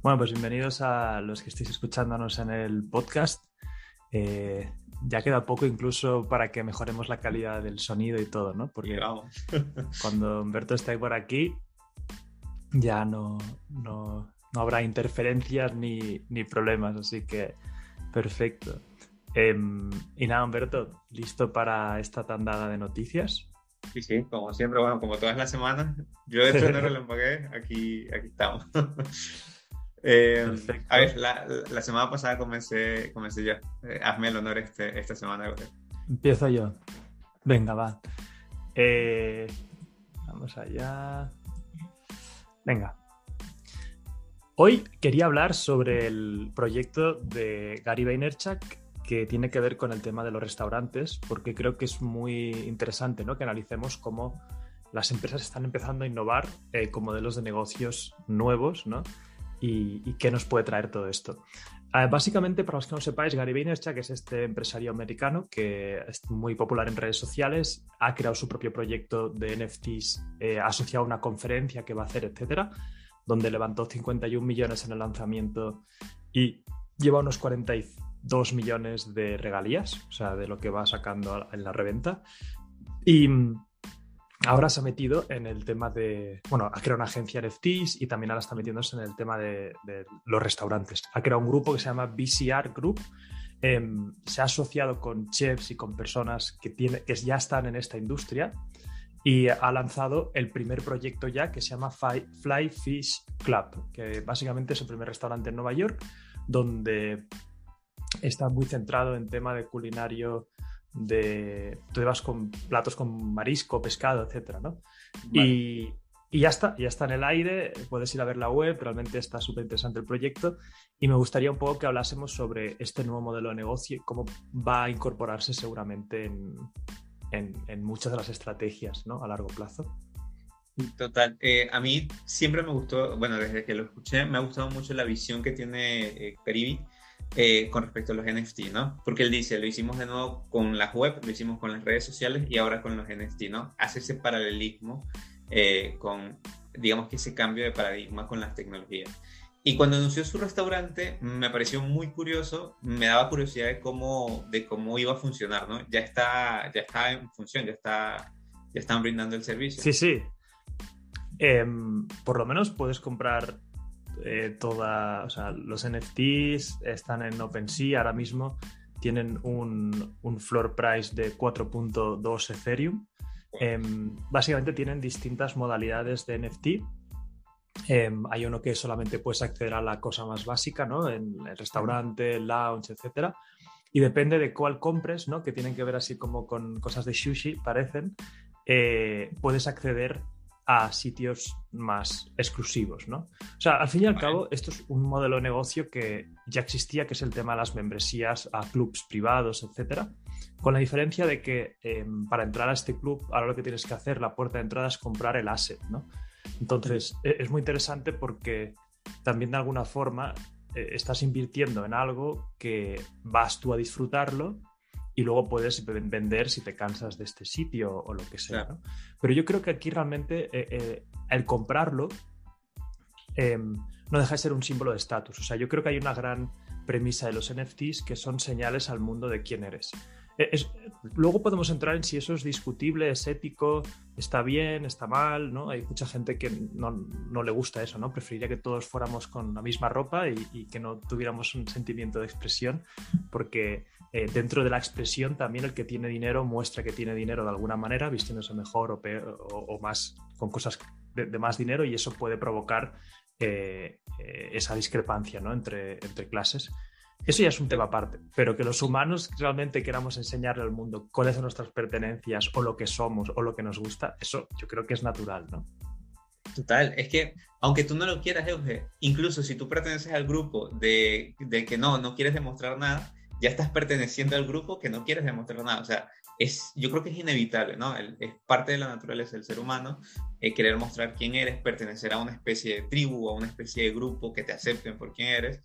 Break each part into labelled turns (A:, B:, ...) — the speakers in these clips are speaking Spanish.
A: Bueno, pues bienvenidos a los que estéis escuchándonos en el podcast. Eh, ya queda poco incluso para que mejoremos la calidad del sonido y todo, ¿no? Porque cuando Humberto esté por aquí ya no, no, habrá interferencias ni, ni, problemas, así que perfecto. Em, y nada, Humberto, ¿listo para esta tandada de noticias?
B: Sí, sí, como siempre, bueno, como todas las semanas, yo de hecho no empaqué, aquí, aquí estamos. Eh, a ver, la, la, semana pasada comencé, comencé yo. Eh, hazme el honor este, esta semana.
A: Empiezo yo. Venga, va. Eh, vamos allá. Venga. Hoy quería hablar sobre el proyecto de Gary Vaynerchuk que tiene que ver con el tema de los restaurantes, porque creo que es muy interesante ¿no? que analicemos cómo las empresas están empezando a innovar eh, con modelos de negocios nuevos ¿no? Y, qué nos puede traer todo esto. Ah, básicamente, para los que no sepáis, Gary Vaynerchuk es este empresario americano que es muy popular en redes sociales, ha creado su propio proyecto de NFTs eh, asociado a una conferencia que va a hacer, etcétera, donde levantó 51 millones en el lanzamiento y lleva unos 45 2 millones de regalías, o sea, de lo que va sacando en la reventa. Y ahora se ha metido en el tema de, bueno, ha creado una agencia NFTs y también ahora está metiéndose en el tema de, los restaurantes. Ha creado un grupo que se llama BCR Group. Em, se ha asociado con chefs y con personas que, tiene, que ya están en esta industria y ha lanzado el primer proyecto ya que se llama Fly Fish Club, que básicamente es el primer restaurante en Nueva York donde está muy centrado en tema de culinario, de tú vas con platos con marisco, pescado, etcétera, ¿no? Y, ya está, ya está en el aire, puedes ir a ver la web, realmente está súper interesante el proyecto y me gustaría un poco que hablásemos sobre este nuevo modelo de negocio y cómo va a incorporarse seguramente en, muchas de las estrategias ¿no? a largo plazo.
B: Total, eh, a mí siempre me gustó, bueno, desde que lo escuché, me ha gustado mucho la visión que tiene eh, eh, con respecto a los NFT, ¿no? Porque él dice, lo hicimos de nuevo con las web, lo hicimos con las redes sociales y ahora con los NFT, ¿no? Hace ese paralelismo eh, con, digamos que ese cambio de paradigma con las tecnologías. Y cuando anunció su restaurante, me pareció muy curioso, me daba curiosidad de cómo, de cómo iba a funcionar, ¿no? Ya está, ya está en función, ya, está, ya están brindando el servicio.
A: Sí, sí. Em, por lo menos puedes comprar eh, toda, o los NFTs están en OpenSea ahora mismo, tienen un, un floor price de 4.2 Ethereum. Em, básicamente tienen distintas modalidades de NFT. Em, hay uno que solamente puedes acceder a la cosa más básica, ¿no? En el restaurante, el lounge, etcétera. Y depende de cuál compres, ¿no? Que tienen que ver así como con cosas de sushi, parecen. Eh, puedes acceder a sitios más exclusivos, ¿no? O sea, al fin y al cabo, esto es un modelo de negocio que ya existía, que es el tema de las membresías a clubs privados, etcétera, con la diferencia de que em, para entrar a este club, ahora lo que tienes que hacer, la puerta de entrada es comprar el asset, ¿no? Entonces, e, es muy interesante porque también de alguna forma eh, estás invirtiendo en algo que vas tú a disfrutarlo y luego puedes vender si te cansas de este sitio o lo que sea. Pero yo creo que aquí realmente eh, eh, el comprarlo em, no deja de ser un símbolo de estatus. O sea, yo creo que hay una gran premisa de los NFTs que son señales al mundo de quién eres. Eh, luego podemos entrar en si eso es discutible, es ético, está bien, está mal, ¿no? Hay mucha gente que no, le gusta eso, ¿no? Preferiría que todos fuéramos con la misma ropa y, que no tuviéramos un sentimiento de expresión, porque eh, dentro de la expresión también el que tiene dinero muestra que tiene dinero de alguna manera, vistiéndose mejor o, o, más con cosas de, más dinero y eso puede provocar eh, esa discrepancia ¿no? entre, entre clases. Eso ya es un tema aparte, pero que los humanos realmente queramos enseñarle al mundo cuáles son nuestras pertenencias o lo que somos o lo que nos gusta, eso yo creo que es natural, ¿no?
B: Total, es que aunque tú no lo quieras, Euge, incluso si tú perteneces al grupo de, de que no, no quieres demostrar nada, ya estás perteneciendo al grupo que no quieres demostrar nada. O sea, es, yo creo que es inevitable, ¿no? es parte de la naturaleza del ser humano eh, querer mostrar quién eres, pertenecer a una especie de tribu, a una especie de grupo que te acepten por quién eres.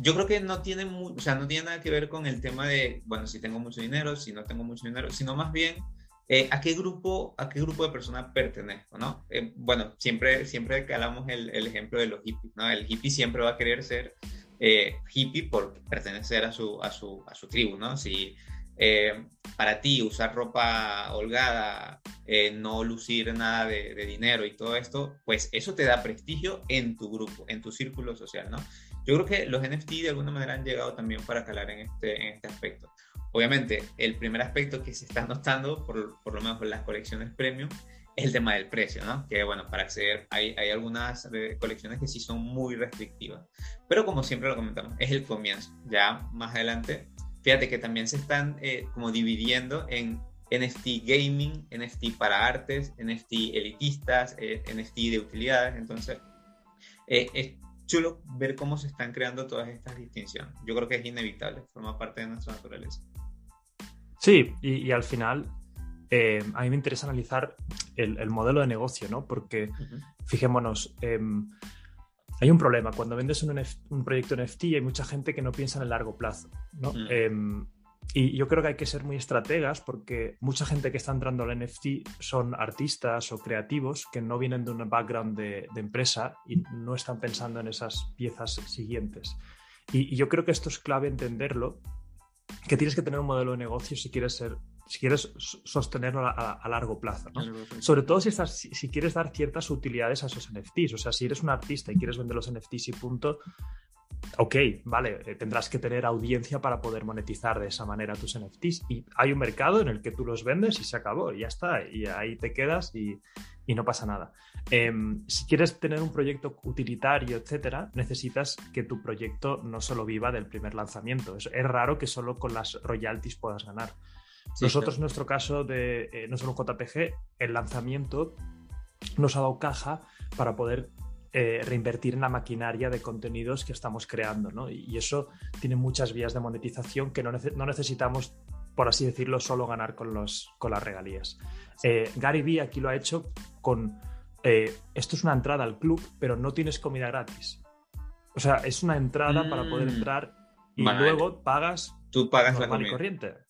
B: Yo creo que no tiene, o sea, no tiene nada que ver con el tema de, bueno, si tengo mucho dinero, si no tengo mucho dinero, sino más bien eh, ¿a, qué grupo, ¿a qué grupo de personas pertenezco? ¿no? Eh, bueno, siempre, siempre que hablamos el, el, ejemplo de los hippies, ¿no? el hippie siempre va a querer ser eh, hippie por pertenecer a su, a su, a su tribu. ¿no? Si para ti usar ropa holgada, no lucir nada de, de, dinero y todo esto, pues eso te da prestigio en tu grupo, en tu círculo social. ¿no? Yo creo que los NFT de alguna manera han llegado también para calar en este, en este aspecto. Obviamente, el primer aspecto que se está notando, por, por lo menos por las colecciones premium, el tema del precio, ¿no? Que bueno, para acceder hay, hay algunas eh, colecciones que sí son muy restrictivas. Pero como siempre lo comentamos, es el comienzo. Ya más adelante, fíjate que también se están eh, como dividiendo en NFT gaming, NFT para artes, NFT elitistas, eh, NFT de utilidades. Entonces, es chulo ver cómo se están creando todas estas distinciones. Yo creo que es inevitable, forma parte de nuestra naturaleza.
A: Sí, y, al final eh, a mí me interesa analizar el, modelo de negocio, ¿no? Porque, fijémonos, em, hay un problema. Cuando vendes un, un, proyecto NFT hay mucha gente que no piensa en el largo plazo, ¿no? Mm. Em, y yo creo que hay que ser muy estrategas porque mucha gente que está entrando al NFT son artistas o creativos que no vienen de un background de, empresa y no están pensando en esas piezas siguientes. y, yo creo que esto es clave entenderlo que tienes que tener un modelo de negocio si quieres ser si quieres sostenerlo a, largo plazo. Sobre todo si, estás, si, quieres dar ciertas utilidades a esos NFTs. O sea, si eres un artista y quieres vender los NFTs y punto, ok, vale, eh, tendrás que tener audiencia para poder monetizar de esa manera tus NFTs. Y hay un mercado en el que tú los vendes y se acabó, y ya está, y ahí te quedas y, y no pasa nada. Em, si quieres tener un proyecto utilitario, etcétera, necesitas que tu proyecto no solo viva del primer lanzamiento. Es, es raro que solo con las royalties puedas ganar. Nosotros, en nuestro caso de eh, solo JPG, el lanzamiento nos ha dado caja para poder eh, reinvertir en la maquinaria de contenidos que estamos creando, ¿no? Y, eso tiene muchas vías de monetización que no, no, necesitamos, por así decirlo, solo ganar con, los, con las regalías. Eh, Gary Vee aquí lo ha hecho con, esto es una entrada al club, pero no tienes comida gratis. O sea, es una entrada para poder mm. entrar y luego pagas,
B: Tú pagas
A: la comida. corriente.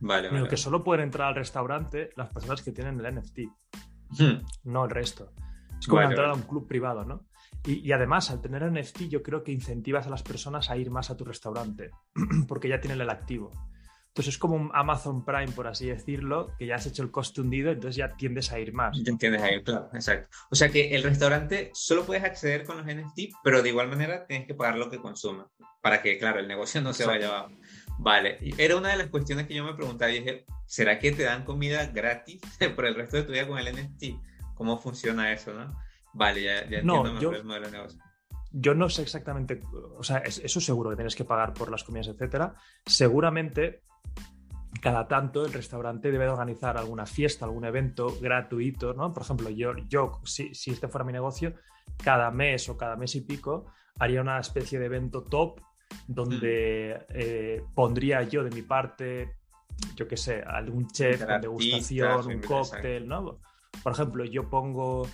B: Vale,
A: vale. que solo pueden entrar al restaurante las personas que tienen el NFT, hmm. no el resto. Es como entrar a un club privado, ¿no? Y, además, al tener NFT, yo creo que incentivas a las personas a ir más a tu restaurante, porque ya tienen el activo. Entonces es como un Amazon Prime, por así decirlo, que ya has hecho el coste hundido, entonces ya tiendes a ir más.
B: Ya entiendes a ir, claro, exacto. O sea que el restaurante solo puedes acceder con los NFT, pero de igual manera tienes que pagar lo que consumas, para que, claro, el negocio no se vaya abajo. Vale, era una de las cuestiones que yo me preguntaba y dije, ¿será que te dan comida gratis por el resto de tu vida con el NFT? ¿Cómo funciona eso, no? Vale, ya, ya entiendo no, yo, el modelo de negocio.
A: Yo no sé exactamente, o sea, eso seguro que tienes que pagar por las comidas, etcétera. Seguramente cada tanto el restaurante debe organizar alguna fiesta, algún evento gratuito, ¿no? Por ejemplo, yo, yo si, si este fuera mi negocio, cada mes o cada mes y pico haría una especie de evento top donde eh, pondría yo de mi parte, yo qué sé, algún chef de degustación, un cóctel, ¿no? Por ejemplo, yo pongo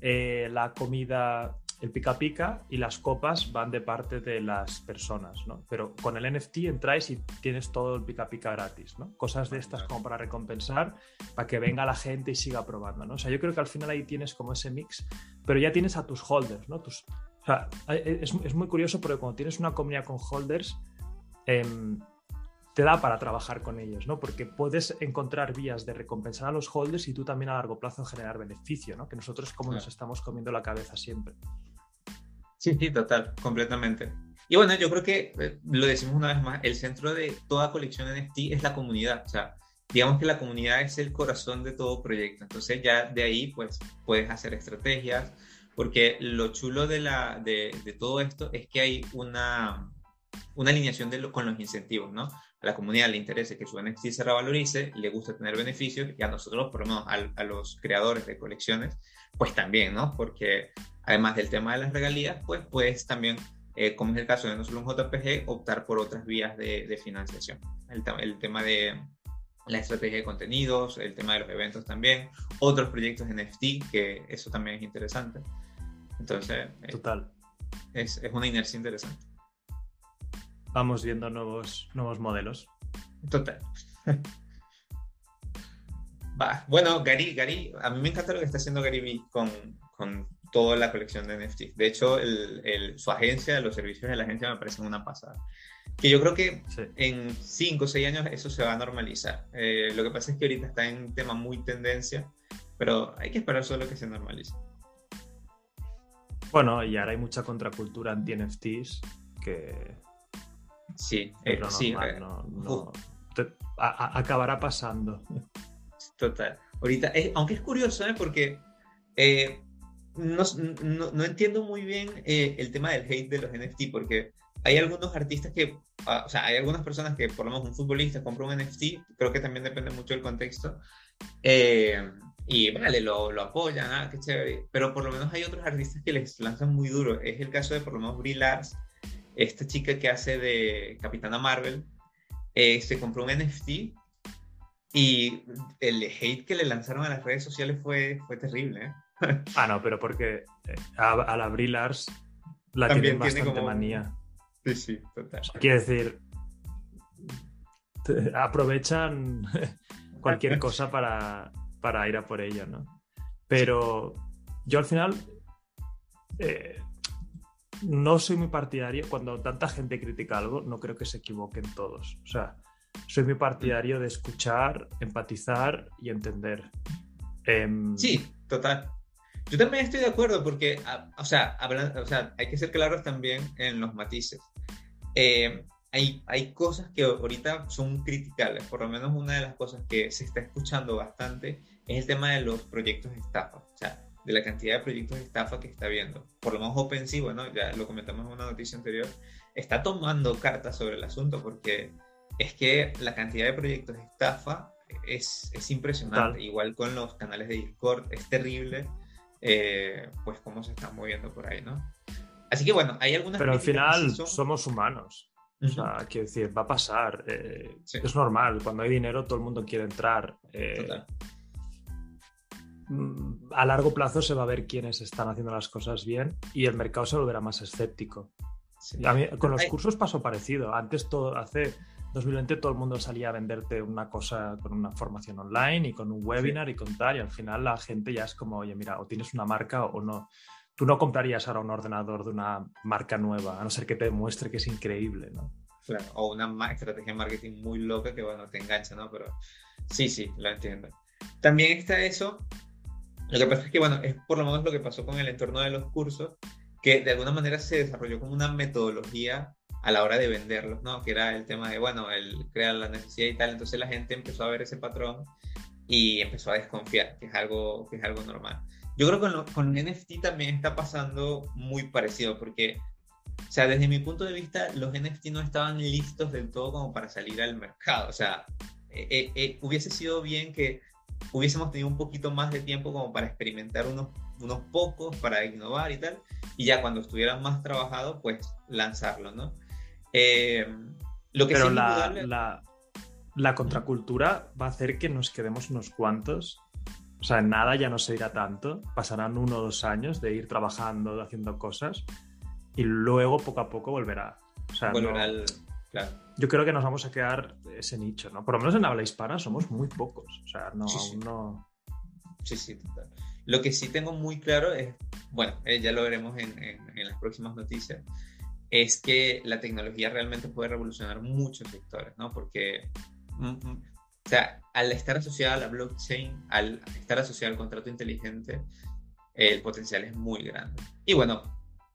A: eh, la comida, el pica pica y las copas van de parte de las personas, ¿no? Pero con el NFT entráis y tienes todo el pica pica gratis, ¿no? Cosas de estas como para recompensar, para que venga la gente y siga probando, ¿no? O sea, yo creo que al final ahí tienes como ese mix, pero ya tienes a tus holders, ¿no? Tus, es, muy curioso porque cuando tienes una comunidad con holders, em, te da para trabajar con ellos, ¿no? Porque puedes encontrar vías de recompensar a los holders y tú también a largo plazo generar beneficio, ¿no? Que nosotros como nos estamos comiendo la cabeza siempre.
B: Sí, sí, total, completamente. Y bueno, yo creo que eh, lo decimos una vez más, el centro de toda colección NFT es la comunidad. O sea, digamos que la comunidad es el corazón de todo proyecto. Entonces ya de ahí pues puedes hacer estrategias, porque lo chulo de, la, de, de todo esto es que hay una, una alineación de con los incentivos, ¿no? A la comunidad le interesa que su NFT se revalorice, le gusta tener beneficios, y a nosotros, por lo menos a, los creadores de colecciones, pues también, ¿no? Porque además del tema de las regalías, pues puedes también, eh, como es el caso de no solo un JPG, optar por otras vías de, de financiación. El, el tema de la estrategia de contenidos, el tema de los eventos también, otros proyectos NFT, que eso también es interesante. Entonces,
A: eh, Total.
B: Es, es, una inercia interesante.
A: Vamos viendo nuevos, nuevos modelos.
B: Total. Va. Bueno, Gary, Gary, a mí me encanta lo que está haciendo Gary Vee con, con toda la colección de NFT. De hecho, el, el, su agencia, los servicios de la agencia me parecen una pasada. Que yo creo que en 5 o 6 años eso se va a normalizar. Eh, lo que pasa es que ahorita está en un tema muy tendencia, pero hay que esperar solo que se normalice.
A: Bueno, y ahora hay mucha contracultura anti-NFTs que...
B: Sí, eh, sí. Eh,
A: acabará pasando.
B: Total. Ahorita, aunque es curioso, ¿eh? porque no, no, entiendo muy bien el tema del hate de los NFT, porque hay algunos artistas que, ah, o sea, hay algunas personas que, por lo menos un futbolista compra un NFT, creo que también depende mucho del contexto, eh, y vale, lo, lo apoyan, ah, qué chévere, pero por lo menos hay otros artistas que les lanzan muy duro. Es el caso de por lo menos Brie Lars, esta chica que hace de Capitana Marvel, eh, se compró un NFT y el hate que le lanzaron a las redes sociales fue, fue terrible. ¿eh?
A: Ah, no, pero porque a, la Brie Lars la También tienen bastante manía.
B: Sí, sí, total.
A: quiere decir, aprovechan cualquier cosa para, ir a por ella, ¿no? Pero yo al final eh, no soy muy partidario, cuando tanta gente critica algo, no creo que se equivoquen todos. O sea, soy muy partidario de escuchar, empatizar y entender.
B: Em, sí, total. Yo también estoy de acuerdo porque, ah, o sea, o sea, hay que ser claros también en los matices. Eh, hay, hay cosas que ahorita son criticables, por lo menos una de las cosas que se está escuchando bastante es el tema de los proyectos de estafa, o sea, de la cantidad de proyectos de estafa que está viendo. Por lo menos OpenSea, bueno, ya lo comentamos en una noticia anterior, está tomando cartas sobre el asunto porque es que la cantidad de proyectos de estafa es, es impresionante, igual con los canales de Discord, es terrible eh, pues cómo se están moviendo por ahí, ¿no? Así que bueno, hay algunas...
A: Pero al final somos humanos. O sea, quiero decir, va a pasar. Eh, es normal. Cuando hay dinero, todo el mundo quiere entrar. Eh, mm, a largo plazo se va a ver quiénes están haciendo las cosas bien y el mercado se volverá más escéptico. con los cursos pasó parecido. Antes, todo, hace 2020 todo el mundo salía a venderte una cosa con una formación online y con un webinar y con tal, y al final la gente ya es como, oye, mira, o tienes una marca o no. Tú no comprarías ahora un ordenador de una marca nueva, a no ser que te demuestre que es increíble, ¿no?
B: Claro, o una estrategia de marketing muy loca que, bueno, te engancha, ¿no? Pero sí, sí, lo entiendo. También está eso. Lo que pasa es que, bueno, es por lo menos lo que pasó con el entorno de los cursos, que de alguna manera se desarrolló como una metodología a la hora de venderlos, ¿no? Que era el tema de, bueno, el crear la necesidad y tal. Entonces la gente empezó a ver ese patrón y empezó a desconfiar, que es algo, que es algo normal. Yo creo que con, con NFT también está pasando muy parecido, porque, o sea, desde mi punto de vista, los NFT no estaban listos del todo como para salir al mercado. O sea, eh, eh, eh, hubiese sido bien que hubiésemos tenido un poquito más de tiempo como para experimentar unos, unos pocos, para innovar y tal, y ya cuando estuvieran más trabajados, pues lanzarlo, ¿no?
A: Eh, lo que Pero la, la, contracultura va a hacer que nos quedemos unos cuantos. O sea, nada ya no se irá tanto. Pasarán uno o dos años de ir trabajando, haciendo cosas. Y luego, poco a poco, volverá. O sea, Yo creo que nos vamos a quedar ese nicho, ¿no? Por lo menos en habla hispana somos muy pocos. O sea, no,
B: sí,
A: no.
B: Sí, sí, Lo que sí tengo muy claro es, bueno, eh, ya lo veremos en, en las próximas noticias, es que la tecnología realmente puede revolucionar muchos sectores, ¿no? Porque, mm, mm, o sea, al estar asociada a la blockchain, al estar asociada al contrato inteligente, el potencial es muy grande. Y bueno,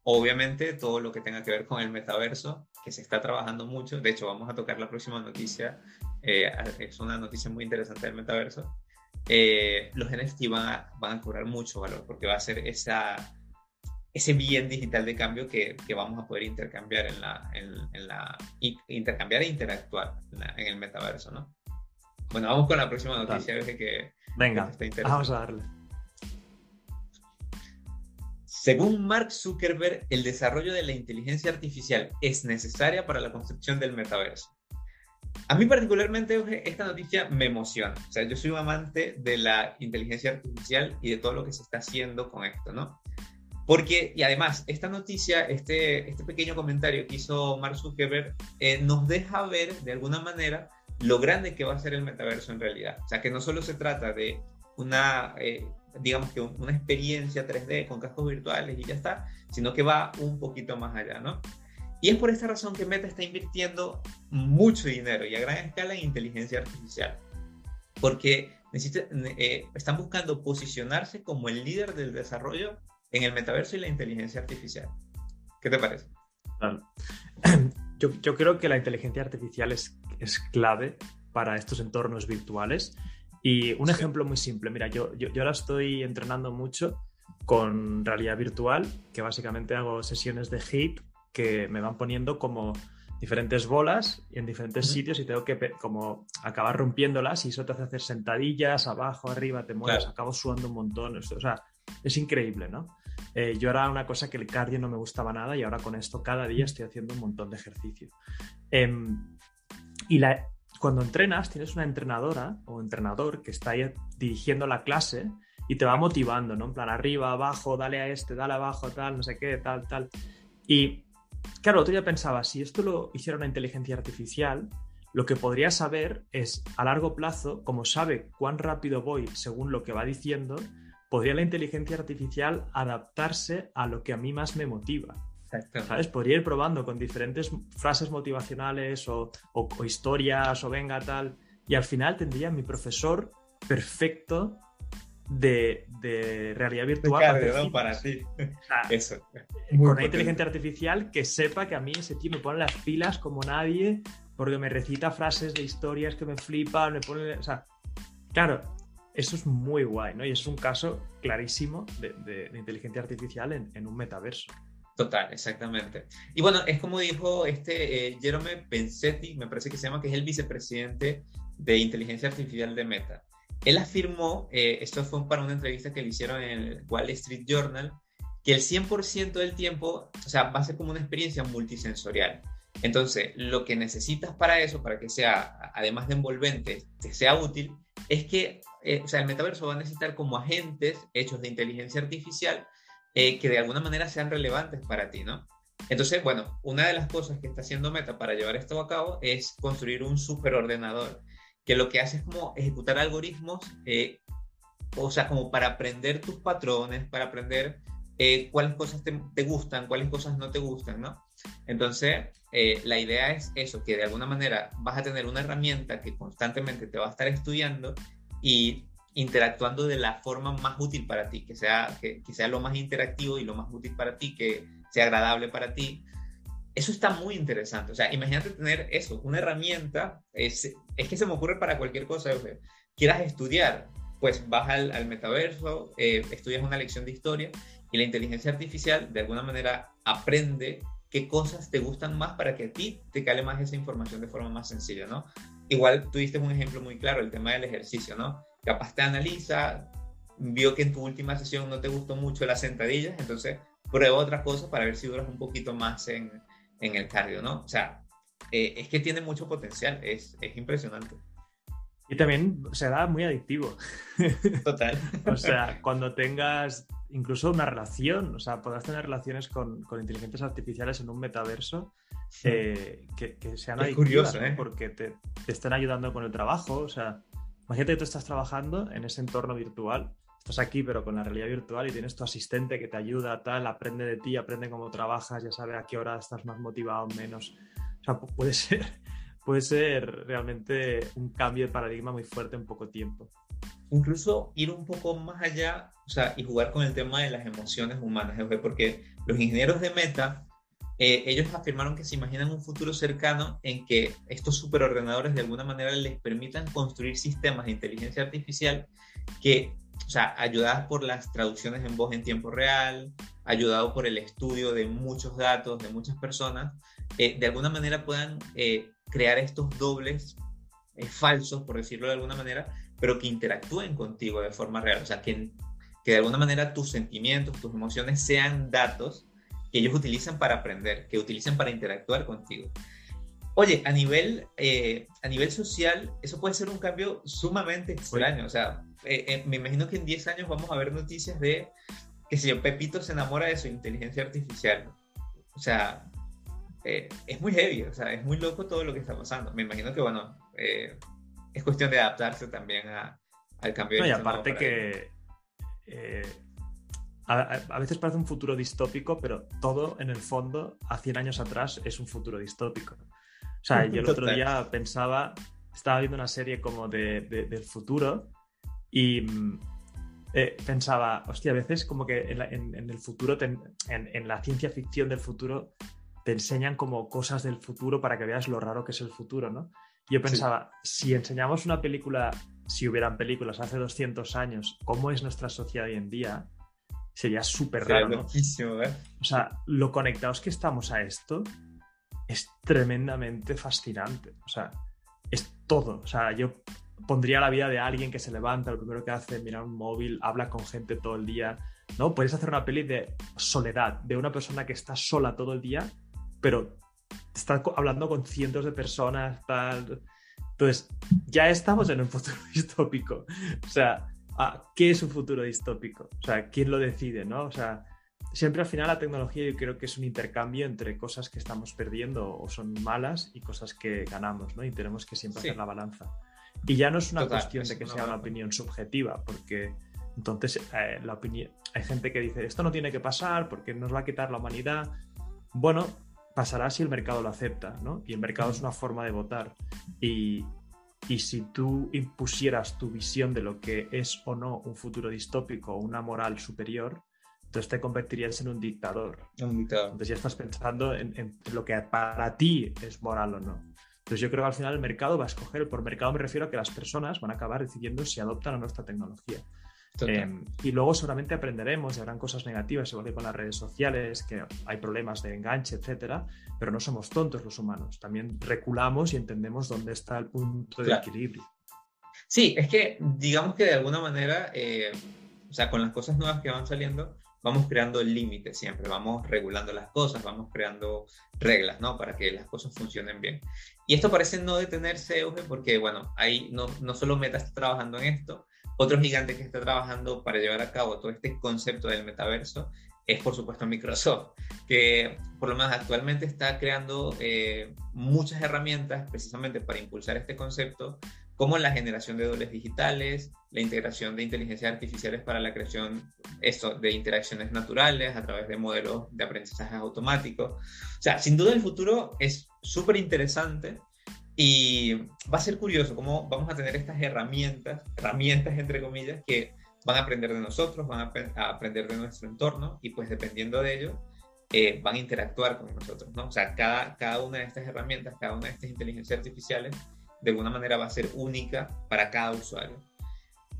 B: obviamente todo lo que tenga que ver con el metaverso, que se está trabajando mucho, de hecho vamos a tocar la próxima noticia, eh, es una noticia muy interesante del metaverso, eh, los NFT van a, van a cobrar mucho valor porque va a ser esa ese bien digital de cambio que, que vamos a poder intercambiar en la, en, la intercambiar e interactuar en, el metaverso, ¿no? Bueno, vamos con la próxima noticia, que, que
A: Venga, vamos a darle.
B: Según Mark Zuckerberg, el desarrollo de la inteligencia artificial es necesaria para la construcción del metaverso. A mí particularmente esta noticia me emociona. O sea, yo soy un amante de la inteligencia artificial y de todo lo que se está haciendo con esto, ¿no? Porque, y además, esta noticia, este, este pequeño comentario que hizo Mark Zuckerberg, eh, nos deja ver de alguna manera lo grande que va a ser el metaverso en realidad. O sea, que no solo se trata de una, eh, digamos que una experiencia 3D con cascos virtuales y ya está, sino que va un poquito más allá, ¿no? Y es por esta razón que Meta está invirtiendo mucho dinero y a gran escala en inteligencia artificial, porque eh, están buscando posicionarse como el líder del desarrollo en el metaverso y la inteligencia artificial. ¿Qué te parece?
A: Yo, yo creo que la inteligencia artificial es, es clave para estos entornos virtuales y un ejemplo muy simple, mira, yo, yo, yo ahora estoy entrenando mucho con realidad virtual, que básicamente hago sesiones de HIT que me van poniendo como diferentes bolas en diferentes sitios y tengo que como acabar rompiéndolas y eso te hace hacer sentadillas abajo, arriba, te mueves, acabo sudando un montón. o sea, es increíble, ¿no? Eh, yo era una cosa que el cardio no me gustaba nada y ahora con esto cada día estoy haciendo un montón de ejercicio. Em, y la, cuando entrenas, tienes una entrenadora o entrenador que está ahí dirigiendo la clase y te va motivando, ¿no? En plan, arriba, abajo, dale a este, dale abajo, tal, no sé qué, tal, tal. Y claro, otro día pensaba, si esto lo hiciera una inteligencia artificial, lo que podría saber es a largo plazo, como sabe cuán rápido voy según lo que va diciendo, podría la inteligencia artificial adaptarse a lo que a mí más me motiva. ¿Sabes? Podría ir probando con diferentes frases motivacionales o, historias o venga tal. Y al final tendría mi profesor perfecto de, realidad virtual.
B: para ti. Eso.
A: Con una inteligencia artificial que sepa que a mí ese tío me pone las pilas como nadie porque me recita frases de historias que me flipan, me pone... O sea, claro, eso es muy guay, ¿no? Y es un caso clarísimo de, inteligencia artificial en un metaverso.
B: Total, exactamente. Y bueno, es como dijo este eh, Jerome Pensetti, me parece que se llama, que es el vicepresidente de inteligencia artificial de Meta. Él afirmó, eh, esto fue para una entrevista que le hicieron en el Wall Street Journal, que el 100% del tiempo, o sea, va a ser como una experiencia multisensorial. Entonces, lo que necesitas para eso, para que sea, además de envolvente, que sea útil, es que, eh, o sea, el metaverso va a necesitar como agentes hechos de inteligencia artificial eh, que de alguna manera sean relevantes para ti, ¿no? Entonces, bueno, una de las cosas que está haciendo Meta para llevar esto a cabo es construir un superordenador, que lo que hace es como ejecutar algoritmos, eh, o sea, como para aprender tus patrones, para aprender eh, cuáles cosas te, gustan, cuáles cosas no te gustan, ¿no? Entonces, la idea es eso, que de alguna manera vas a tener una herramienta que constantemente te va a estar estudiando y interactuando de la forma más útil para ti, que sea, que, sea lo más interactivo y lo más útil para ti, que sea agradable para ti. Eso está muy interesante. O sea, imagínate tener eso, una herramienta, es, es que se me ocurre para cualquier cosa. quieras estudiar, pues vas al, metaverso, eh, estudias una lección de historia y la inteligencia artificial de alguna manera aprende qué cosas te gustan más para que a ti te cale más esa información de forma más sencilla, ¿no? Igual tuviste un ejemplo muy claro, el tema del ejercicio, ¿no? Capaz te analiza, vio que en tu última sesión no te gustó mucho las sentadillas, entonces prueba otra cosa para ver si duras un poquito más en, en el cardio, ¿no? O sea, eh, es que tiene mucho potencial, es, es impresionante.
A: Y también será muy adictivo.
B: Total.
A: o sea, cuando tengas incluso una relación, o sea, podrás tener relaciones con, con inteligencias artificiales en un metaverso eh, que, que, sean es curioso, ¿eh? porque te, te están ayudando con el trabajo, o sea, Imagínate que tú estás trabajando en ese entorno virtual, estás aquí pero con la realidad virtual y tienes tu asistente que te ayuda, tal, aprende de ti, aprende cómo trabajas, ya sabe a qué hora estás más motivado, menos. O sea, puede ser, puede ser realmente un cambio de paradigma muy fuerte en poco tiempo.
B: Incluso ir un poco más allá, o sea, y jugar con el tema de las emociones humanas, porque los ingenieros de Meta eh, ellos afirmaron que se imaginan un futuro cercano en que estos superordenadores de alguna manera les permitan construir sistemas de inteligencia artificial que, o sea, ayudadas por las traducciones en voz en tiempo real, ayudado por el estudio de muchos datos de muchas personas, eh, de alguna manera puedan eh, crear estos dobles falsos, por decirlo de alguna manera, pero que interactúen contigo de forma real, o sea, que, que de alguna manera tus sentimientos, tus emociones sean datos que ellos utilizan para aprender, que utilizan para interactuar contigo. Oye, a nivel, eh, a nivel social, eso puede ser un cambio sumamente extraño. O sea, eh, eh, me imagino que en 10 años vamos a ver noticias de que si Pepito se enamora de su inteligencia artificial. O sea, eh, es muy heavy, o sea, es muy loco todo lo que está pasando. Me imagino que, bueno, eh, es cuestión de adaptarse también a, al cambio.
A: No, y aparte que eh, a, veces parece un futuro distópico, pero todo en el fondo, a 100 años atrás, es un futuro distópico. O sea, yo el otro día pensaba, estaba viendo una serie como de, del futuro y mm, eh, pensaba, hostia, a veces como que en, el futuro, en, la ciencia ficción del futuro, te enseñan como cosas del futuro para que veas lo raro que es el futuro, ¿no? Yo pensaba, si enseñamos una película, si hubieran películas hace 200 años, cómo es nuestra sociedad hoy en día, sería súper raro. ¿no?
B: ¿eh?
A: O sea, lo conectados que estamos a esto es tremendamente fascinante. O sea, es todo. O sea, yo pondría la vida de alguien que se levanta, lo primero que hace es mirar un móvil, habla con gente todo el día. ¿No? Puedes hacer una peli de soledad, de una persona que está sola todo el día, pero está hablando con cientos de personas, tal. Entonces, ya estamos en un futuro distópico. O sea, ah, ¿qué es un futuro distópico? O sea, ¿quién lo decide, no? O sea, siempre al final la tecnología yo creo que es un intercambio entre cosas que estamos perdiendo o son malas y cosas que ganamos, ¿no? Y tenemos que siempre hacer la balanza. Y ya no es una cuestión de que sea una opinión subjetiva, porque entonces eh, la opinión, hay gente que dice, esto no tiene que pasar porque nos va a quitar la humanidad. Bueno, pasará si el mercado lo acepta, ¿no? Y el mercado es una forma de votar. Y, y si tú impusieras tu visión de lo que es o no un futuro distópico o una moral superior, entonces te convertirías en un dictador.
B: Un dictador.
A: Entonces ya estás pensando en, lo que para ti es moral o no. Entonces yo creo que al final el mercado va a escoger, por mercado me refiero a que las personas van a acabar decidiendo si adoptan o no esta tecnología. Em, y luego seguramente aprenderemos y habrán cosas negativas, igual que con las redes sociales, que hay problemas de enganche, etcétera, pero no somos tontos los humanos. También reculamos y entendemos dónde está el punto de equilibrio.
B: Sí, es que digamos que de alguna manera, eh, o sea, con las cosas nuevas que van saliendo, vamos creando límites siempre, vamos regulando las cosas, vamos creando reglas, ¿no? Para que las cosas funcionen bien. Y esto parece no detenerse, Euge, porque, bueno, ahí no, no solo Meta está trabajando en esto, otro gigante que está trabajando para llevar a cabo todo este concepto del metaverso es por supuesto Microsoft, que por lo menos actualmente está creando eh, muchas herramientas precisamente para impulsar este concepto, como la generación de dobles digitales, la integración de inteligencias artificiales para la creación de interacciones naturales a través de modelos de aprendizaje automático. O sea, sin duda el futuro es súper interesante y va a ser curioso cómo vamos a tener estas herramientas, herramientas entre comillas, que van a aprender de nosotros, van a, aprender de nuestro entorno y pues dependiendo de ello, eh, van a interactuar con nosotros, ¿no? O sea, cada, cada una de estas herramientas, cada una de estas inteligencias artificiales, de alguna manera va a ser única para cada usuario.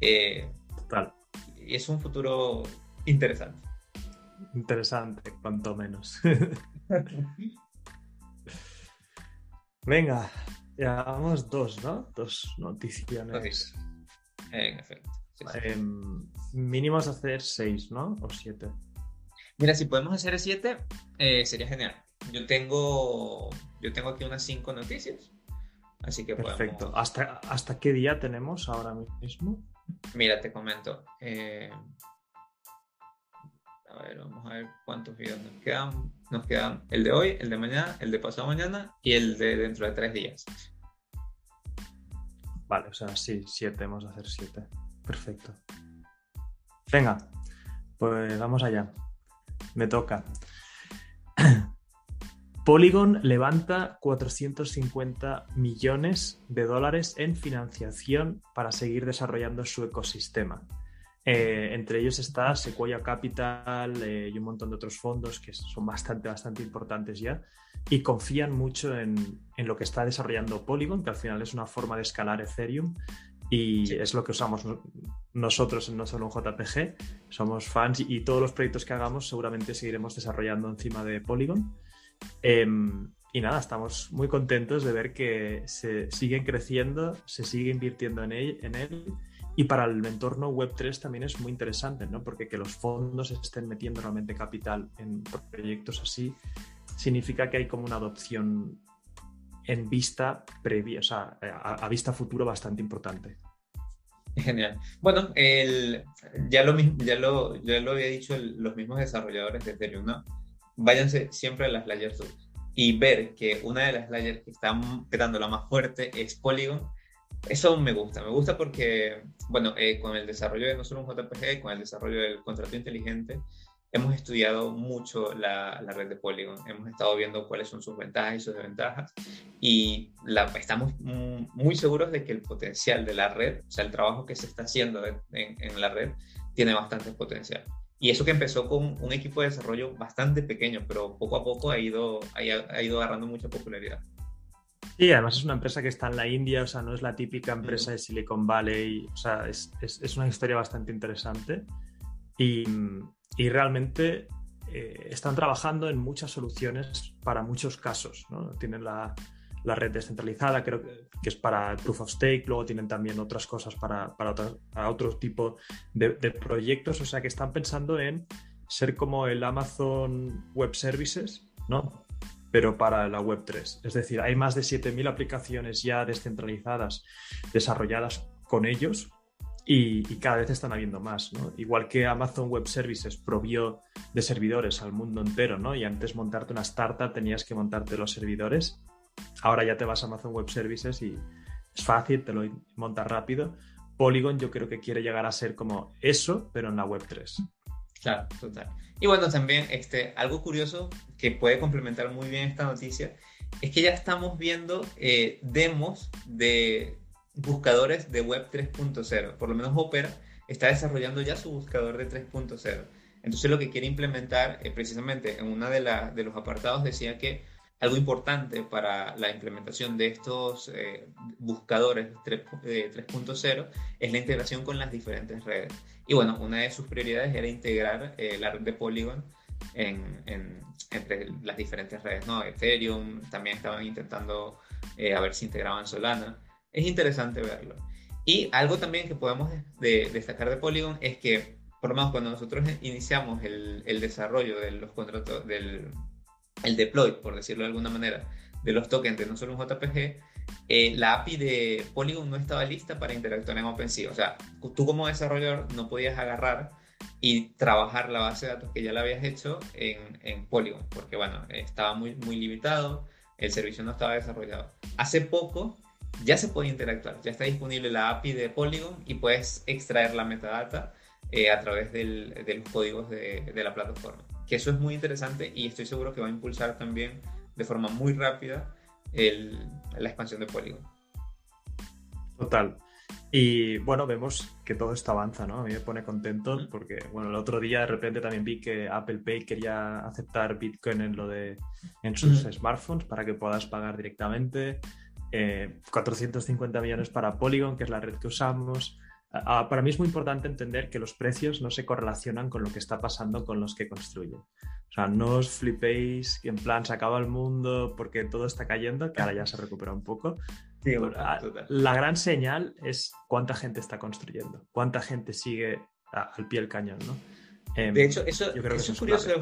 B: Eh,
A: Total.
B: Y es un futuro interesante.
A: Interesante, cuanto menos. Venga, Llevamos dos, ¿no? Dos noticias.
B: En efecto.
A: Em, mínimos hacer seis, ¿no? O siete.
B: Mira, si podemos hacer siete, eh, sería genial. Yo tengo, yo tengo aquí unas cinco noticias. Así que
A: Perfecto. ¿Hasta, ¿Hasta qué día tenemos ahora mismo?
B: Mira, te comento. Eh, a ver, vamos a ver cuántos videos nos quedan. Nos quedan el de hoy, el de mañana, el de pasado mañana y el de dentro de tres días.
A: Vale, o sea, sí, siete, vamos a hacer siete. Perfecto. Venga, pues vamos allá. Me toca. Polygon levanta 450 millones de dólares en financiación para seguir desarrollando su ecosistema. Eh, entre ellos está Sequoia Capital eh, y un montón de otros fondos que son bastante, bastante importantes ya y confían mucho en, en, lo que está desarrollando Polygon, que al final es una forma de escalar Ethereum y es lo que usamos nosotros en no solo un JPG. Somos fans y, todos los proyectos que hagamos seguramente seguiremos desarrollando encima de Polygon. Em, y nada, estamos muy contentos de ver que se siguen creciendo, se sigue invirtiendo en él, en él y para el entorno Web3 también es muy interesante, ¿no? Porque que los fondos estén metiendo realmente capital en proyectos así significa que hay como una adopción en vista previa, o sea, a, vista futuro bastante importante.
B: Genial. Bueno, ya, lo, ya, lo, ya lo había dicho los mismos desarrolladores de Ethereum, ¿no? Váyanse siempre a las Layer 2. y ver que una de las layers que están quedando la más fuerte es Polygon, eso me gusta. Me gusta porque, bueno, eh, con el desarrollo de no solo un JPG, con el desarrollo del contrato inteligente, hemos estudiado mucho la, la, red de Polygon. Hemos estado viendo cuáles son sus ventajas y sus desventajas. Y la, estamos muy seguros de que el potencial de la red, o sea, el trabajo que se está haciendo en, en la red, tiene bastante potencial. Y eso que empezó con un equipo de desarrollo bastante pequeño, pero poco a poco ha ido, ha, ido agarrando mucha popularidad.
A: Y además es una empresa que está en la India, o sea, no es la típica empresa de Silicon Valley, o sea, es, es, es una historia bastante interesante. Y, y realmente eh, están trabajando en muchas soluciones para muchos casos. ¿no? Tienen la, la red descentralizada, creo que, es para Proof of Stake, luego tienen también otras cosas para, para, otro tipo de, proyectos, o sea que están pensando en ser como el Amazon Web Services, ¿no? Pero para la Web 3. Es decir, hay más de 7.000 aplicaciones ya descentralizadas desarrolladas con ellos y, cada vez están habiendo más, ¿no? Igual que Amazon Web Services provió de servidores al mundo entero, ¿no? Y antes montarte una startup tenías que montarte los servidores Ahora ya te vas a Amazon Web Services y es fácil, te lo montas rápido. Polygon yo creo que quiere llegar a ser como eso, pero en la Web 3.
B: Claro, total. Y bueno, también este, algo curioso que puede complementar muy bien esta noticia es que ya estamos viendo eh, demos de buscadores de Web 3.0. Por lo menos Opera está desarrollando ya su buscador de 3.0. Entonces lo que quiere implementar, eh, precisamente en uno de, de los apartados decía que algo importante para la implementación de estos eh, buscadores 3.0 eh, es la integración con las diferentes redes. Y bueno, una de sus prioridades era integrar eh, la red de Polygon en, entre las diferentes redes, ¿no? Ethereum, también estaban intentando a ver si integraban Solana. Es interesante verlo. Y algo también que podemos destacar de Polygon es que, por menos cuando nosotros iniciamos el, el desarrollo de los contratos del el deploy, por decirlo de alguna manera, de los tokens de no solo un JPG, eh, la API de Polygon no estaba lista para interactuar en OpenSea. O sea, tú como desarrollador no podías agarrar y trabajar la base de datos que ya la habías hecho en, en Polygon, porque bueno, estaba muy, muy limitado, el servicio no estaba desarrollado. Hace poco ya se puede interactuar, ya está disponible la API de Polygon y puedes extraer la metadata eh, a través del, de los códigos de, de la plataforma que eso es muy interesante y estoy seguro que va a impulsar también de forma muy rápida la expansión de Polygon.
A: Total. Y bueno, vemos que todo esto avanza, ¿no? A mí me pone contento porque, bueno, el otro día de repente también vi que Apple Pay quería aceptar Bitcoin en lo de en sus smartphones para que puedas pagar directamente. 450 eh, millones para Polygon, que es la red que usamos. Ah, para mí es muy importante entender que los precios no se correlacionan con lo que está pasando con los que construyen. O sea, no os flipéis que en plan se acaba el mundo porque todo está cayendo, que ahora ya se recupera un poco. Ah, la gran señal es cuánta gente está construyendo, cuánta gente sigue al pie del cañón, ¿no?
B: Em, de hecho, eso, es curioso.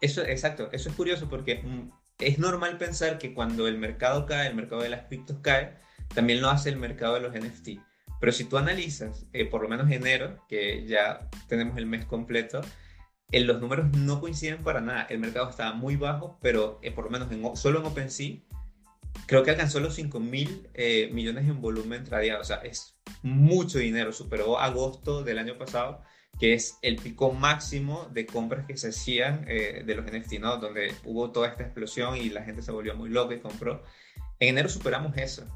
B: Eso, exacto, eso es curioso porque mm, es normal pensar que cuando el mercado cae, el mercado de las criptos cae, también lo hace el mercado de los NFT. Pero si tú analizas, eh, por lo menos enero, que ya tenemos el mes completo, en los números no coinciden para nada. El mercado estaba muy bajo, pero eh, por lo menos en, solo en OpenSea, creo que alcanzó los 5 mil eh, millones en volumen tradeado. O sea, es mucho dinero. Superó agosto del año pasado, que es el pico máximo de compras que se hacían de los NFT, ¿no? Donde hubo toda esta explosión y la gente se volvió muy loca y compró. En enero superamos eso.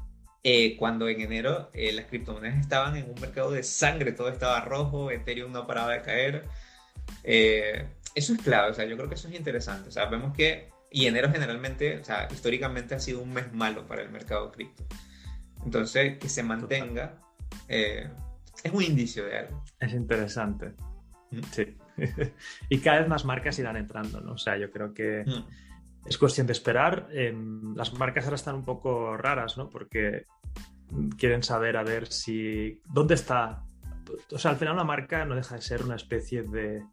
B: Eh, cuando en enero eh, las criptomonedas estaban en un mercado de sangre, todo estaba rojo, Ethereum no paraba de caer. Eh, eso es clave, o sea, yo creo que eso es interesante. O sea, vemos que, y enero generalmente, o sea, históricamente ha sido un mes malo para el mercado cripto. Entonces, que se mantenga es un indicio de algo.
A: Es interesante. ¿Mm? Sí. y cada vez más marcas irán entrando, ¿no? O sea, yo creo que... ¿Mm? Es cuestión de esperar. Em, las marcas ahora están un poco raras, ¿no? Porque quieren saber a ver si. ¿Dónde está? O sea, al final una marca no deja de ser una especie de,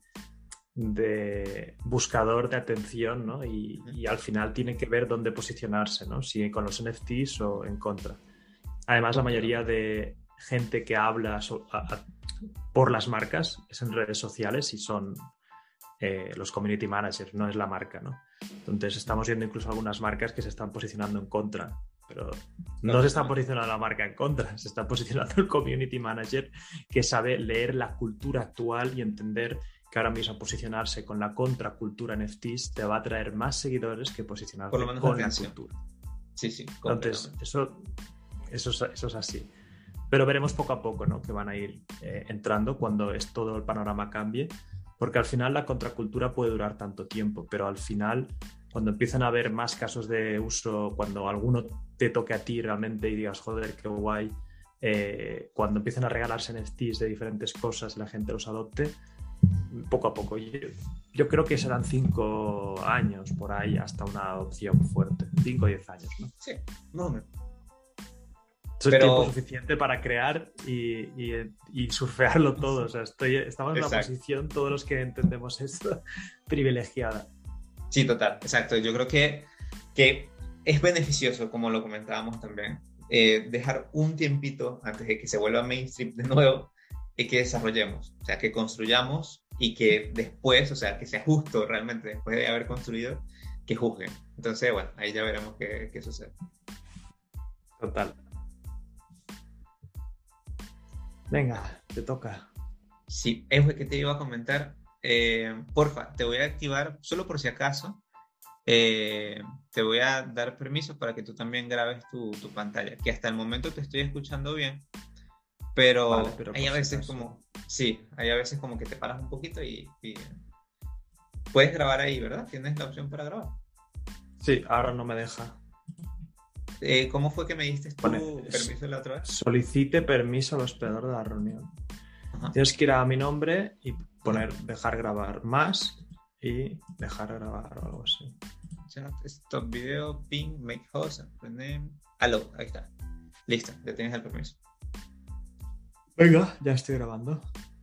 A: de buscador de atención, ¿no? Y, al final tiene que ver dónde posicionarse, ¿no? Si con los NFTs o en contra. Además, la mayoría de gente que habla por las marcas es en redes sociales y son eh, los community managers, no es la marca, ¿no? Entonces estamos viendo incluso algunas marcas que se están posicionando en contra, pero no, se está posicionando la marca en contra, se está posicionando el community manager que sabe leer la cultura actual y entender que ahora mismo posicionarse con la contracultura NFTs te va a traer más seguidores que posicionarse con la cultura.
B: Sí, sí.
A: Entonces, eso, eso, eso es así. Pero veremos poco a poco ¿no? que van a ir eh, entrando cuando es todo el panorama cambie, porque al final la contracultura puede durar tanto tiempo, pero al final, cuando empiezan a haber más casos de uso, cuando alguno te toque a ti realmente y digas, joder, qué guay, eh, cuando empiecen a regalarse NFTs de diferentes cosas y la gente los adopte, poco a poco. Yo, yo, creo que serán cinco años por ahí hasta una adopción fuerte. Cinco o diez años, ¿no?
B: Sí, no, no.
A: Eso es tiempo suficiente para crear y, y, surfearlo todo. O sea, estoy, estamos en una posición, todos los que entendemos esto, privilegiada.
B: Sí, total, exacto. Yo creo que, que es beneficioso, como lo comentábamos también, eh, dejar un tiempito antes de que se vuelva mainstream de nuevo y que desarrollemos, o sea, que construyamos y que después, o sea, que sea justo realmente después de haber construido, que juzguen. Entonces, bueno, ahí ya veremos qué, qué sucede.
A: Total. Venga, te toca.
B: Sí, es lo que te iba a comentar. Eh, porfa, te voy a activar, solo por si acaso, eh, te voy a dar permiso para que tú también grabes tu, pantalla, que hasta el momento te estoy escuchando bien, pero, hay a veces como, sí, hay a veces como que te paras un poquito y, puedes grabar ahí, ¿verdad? Tienes la opción para grabar.
A: Sí, ahora no me deja.
B: Eh, ¿Cómo fue que me diste tu permiso la otra vez?
A: Solicite permiso al hospedador de la reunión. Tienes que ir a mi nombre y poner dejar grabar más y dejar grabar o algo así.
B: Chat, stop video, ping, make host, name. Aló, ahí está. Listo, ya tienes el permiso.
A: Venga, ya estoy grabando.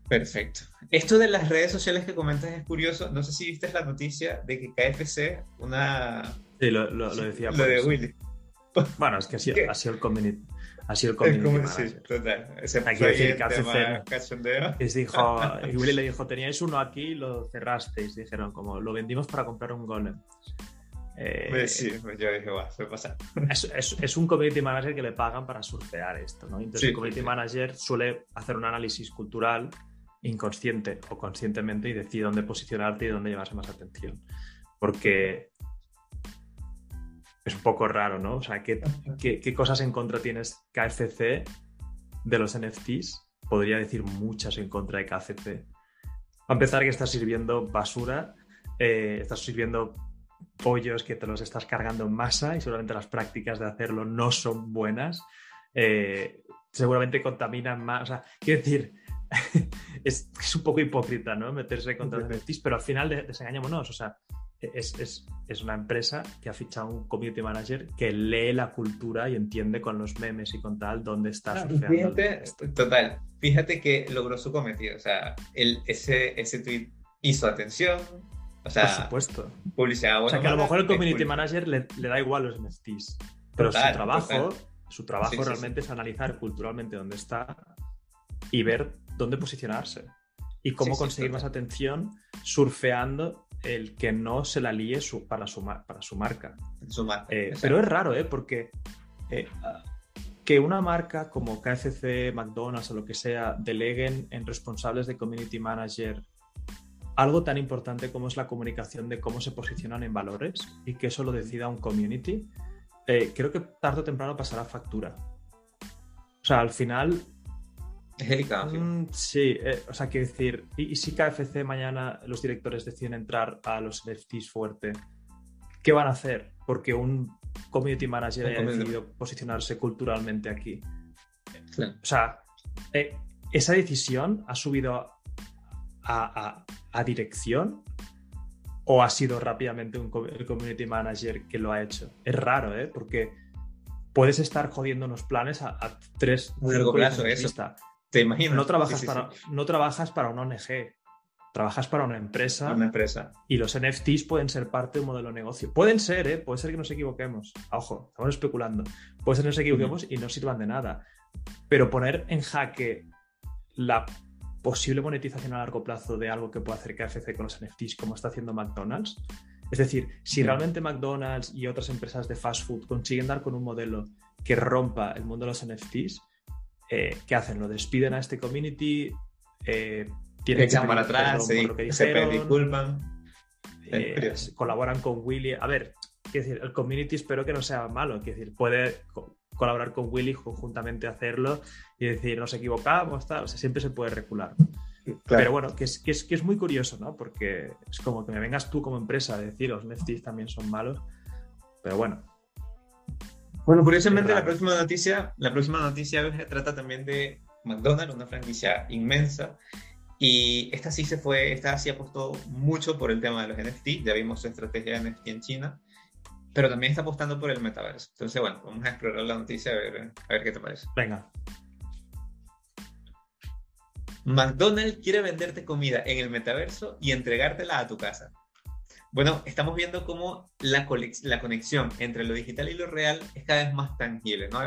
B: Perfecto. Esto de las redes sociales que comentas es curioso. No sé si viste la noticia de que KFC, una.
A: Sí, lo, lo, lo decía.
B: Lo de Willy.
A: Bueno, es que ha sido, ha sido el community. Ha sido el community
B: Sí, total.
A: Hay que decir que hace dijo, y Willy le dijo, teníais uno aquí y lo cerrasteis. Dijeron, como lo vendimos para comprar un golem.
B: Eh, pues sí, pues yo dije, va, se pasa.
A: Es, es, es, un community manager que le pagan para surfear esto, ¿no? Entonces, el community manager suele hacer un análisis cultural inconsciente o conscientemente y decide dónde posicionarte y dónde llevarse más atención. Porque es un poco raro, ¿no? O sea, ¿qué, qué, cosas en contra tienes KFC de los NFTs? Podría decir muchas en contra de KFC. A empezar que estás sirviendo basura, eh, estás sirviendo pollos que te los estás cargando en masa y seguramente las prácticas de hacerlo no son buenas. Eh, seguramente contaminan más. O sea, quiero decir, es, un poco hipócrita, ¿no? Meterse contra los NFTs, pero al final desengañémonos. O sea, es, es, una empresa que ha fichado un community manager que lee la cultura y entiende con los memes y con tal dónde está
B: fíjate, Total, fíjate que logró su cometido. O sea, el, ese, ese tweet hizo atención. O sea,
A: Por supuesto.
B: Publicidad.
A: o sea, que a lo mejor el community manager le, da igual los NFTs. Pero su trabajo, su trabajo realmente es analizar culturalmente dónde está y ver dónde posicionarse y cómo conseguir más atención surfeando el que no se la líe su, para, su, para su marca. Eh, pero es raro, ¿eh? Porque eh, que una marca como KFC, McDonald's o lo que sea deleguen en responsables de community manager algo tan importante como es la comunicación de cómo se posicionan en valores y que eso lo decida un community, eh, creo que tarde o temprano pasará factura. O sea, al final
B: es
A: mm, sí, eh, o sea, quiero decir, ¿y, si KFC mañana los directores deciden entrar a los NFTs fuerte? ¿Qué van a hacer? Porque un community manager haya decidido posicionarse culturalmente aquí. O sea, eh, esa decisión ha subido a, dirección o ha sido rápidamente un el community manager que lo ha hecho. Es raro, ¿eh? Porque puedes estar jodiendo unos planes a, tres
B: largo plazo, eso. Te.
A: No trabajas, para, no trabajas para una ONG, trabajas para una empresa.
B: Una empresa.
A: Y los NFTs pueden ser parte de un modelo de negocio. Pueden ser, ¿eh? Puede ser que nos equivoquemos. Ojo, estamos especulando. Puede ser que nos equivoquemos y no sirvan de nada. Pero poner en jaque la posible monetización a largo plazo de algo que pueda hacer KFC con los NFTs como está haciendo McDonald's. Es decir, si realmente McDonald's y otras empresas de fast food consiguen dar con un modelo que rompa el mundo de los NFTs, eh, ¿qué hacen? Lo despiden a este community, eh,
B: tienen echan para atrás, se, disculpan,
A: eh, colaboran con Willy. A ver, decir, el community espero que no sea malo, decir, puede colaborar con Willy conjuntamente hacerlo y decir, nos equivocamos, tal, o sea, siempre se puede recular. Pero bueno, que es, que, es, que es muy curioso, ¿no? Porque es como que me vengas tú como empresa a decir, los NFTs también son malos, pero bueno.
B: Bueno, curiosamente la próxima noticia, la próxima noticia trata también de McDonald's, una franquicia inmensa, y esta sí se fue, esta sí apostó mucho por el tema de los NFT, ya vimos su estrategia de NFT en China, pero también está apostando por el metaverso. Entonces, bueno, vamos a explorar la noticia a ver, a ver qué te parece.
A: Venga.
B: McDonald's quiere venderte comida en el metaverso y entregártela a tu casa. Bueno, estamos viendo cómo la, la conexión entre lo digital y lo real es cada vez más tangible, ¿no?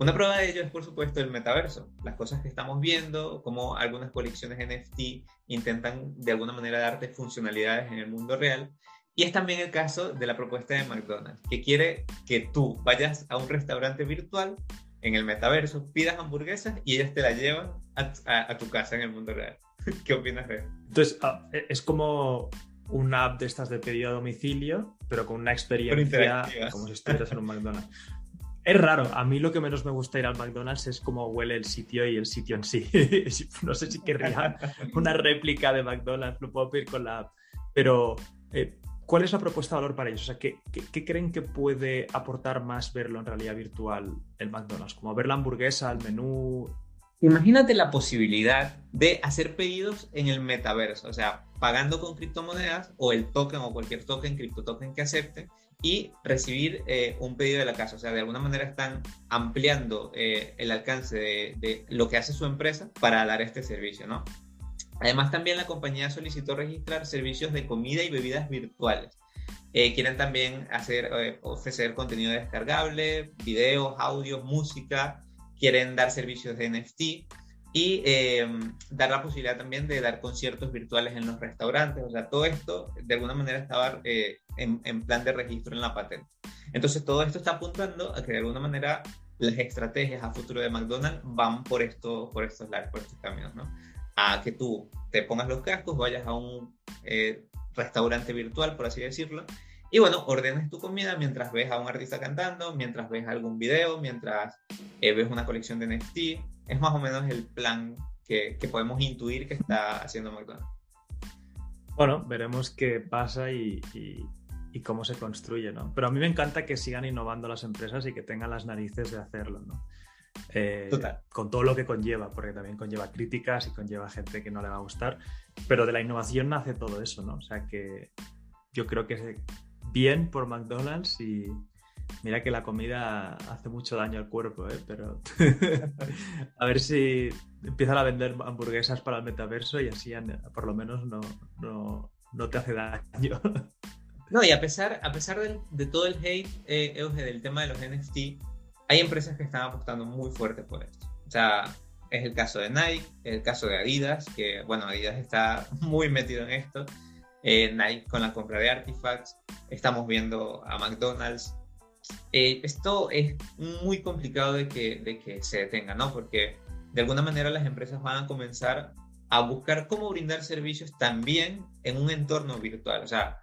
B: Una prueba de ello es, por supuesto, el metaverso. Las cosas que estamos viendo, como algunas colecciones NFT intentan de alguna manera darte funcionalidades en el mundo real. Y es también el caso de la propuesta de McDonald's, que quiere que tú vayas a un restaurante virtual en el metaverso, pidas hamburguesas y ellas te la llevan a, tu casa en el mundo real. ¿Qué opinas de eso?
A: Entonces, ah, e, es como una app de estas de pedido a domicilio, pero con una experiencia como si estuvieras en un McDonald's. Es raro, a mí lo que menos me gusta ir al McDonald's es cómo huele el sitio y el sitio en sí. no sé si querría una réplica de McDonald's, lo puedo pedir con la app. Pero, eh, ¿cuál es la propuesta de valor para ellos? O sea, ¿qué, creen que puede aportar más verlo en realidad virtual el McDonald's? Como ver la hamburguesa, el menú.
B: Imagínate la posibilidad de hacer pedidos en el metaverso, o sea, pagando con criptomonedas o el token o cualquier token, cripto token que acepte y recibir eh, un pedido de la casa. O sea, de alguna manera están ampliando eh, el alcance de, lo que hace su empresa para dar este servicio, ¿no? Además, también la compañía solicitó registrar servicios de comida y bebidas virtuales. Eh, quieren también hacer, ofrecer contenido descargable, videos, audios, música. Quieren dar servicios de NFT y dar la posibilidad también de dar conciertos virtuales en los restaurantes. O sea, todo esto de alguna manera estaba en, plan de registro en la patente. Entonces todo esto está apuntando a que de alguna manera las estrategias a futuro de McDonald's van por, esto, por estos lados, por estos caminos, ¿no? A que tú te pongas los cascos, vayas a un eh, restaurante virtual, por así decirlo, y bueno, ordenes tu comida mientras ves a un artista cantando, mientras ves algún video, mientras eh, ves una colección de NFT. Es más o menos el plan que, que podemos intuir que está haciendo McDonald's.
A: Bueno, veremos qué pasa y, y cómo se construye, ¿no? Pero a mí me encanta que sigan innovando las empresas y que tengan las narices de hacerlo, ¿no? Eh, con todo lo que conlleva, porque también conlleva críticas y conlleva gente que no le va a gustar, pero de la innovación nace todo eso, ¿no? O sea que yo creo que bien por McDonald's y mira que la comida hace mucho daño al cuerpo, ¿eh? Pero a ver si empiezan a vender hamburguesas para el metaverso y así por lo menos no, no, no te hace daño.
B: No, y a pesar, a pesar de, todo el hate, eh, del tema de los NFT, hay empresas que están apostando muy fuerte por esto. O sea, es el caso de Nike, es el caso de Adidas, que bueno, Adidas está muy metido en esto. Eh, Nike con la compra de Artifacts, estamos viendo a McDonald's. Eh, esto es muy complicado de que, de que se detenga, ¿no? Porque de alguna manera las empresas van a comenzar a buscar cómo brindar servicios también en un entorno virtual. O sea,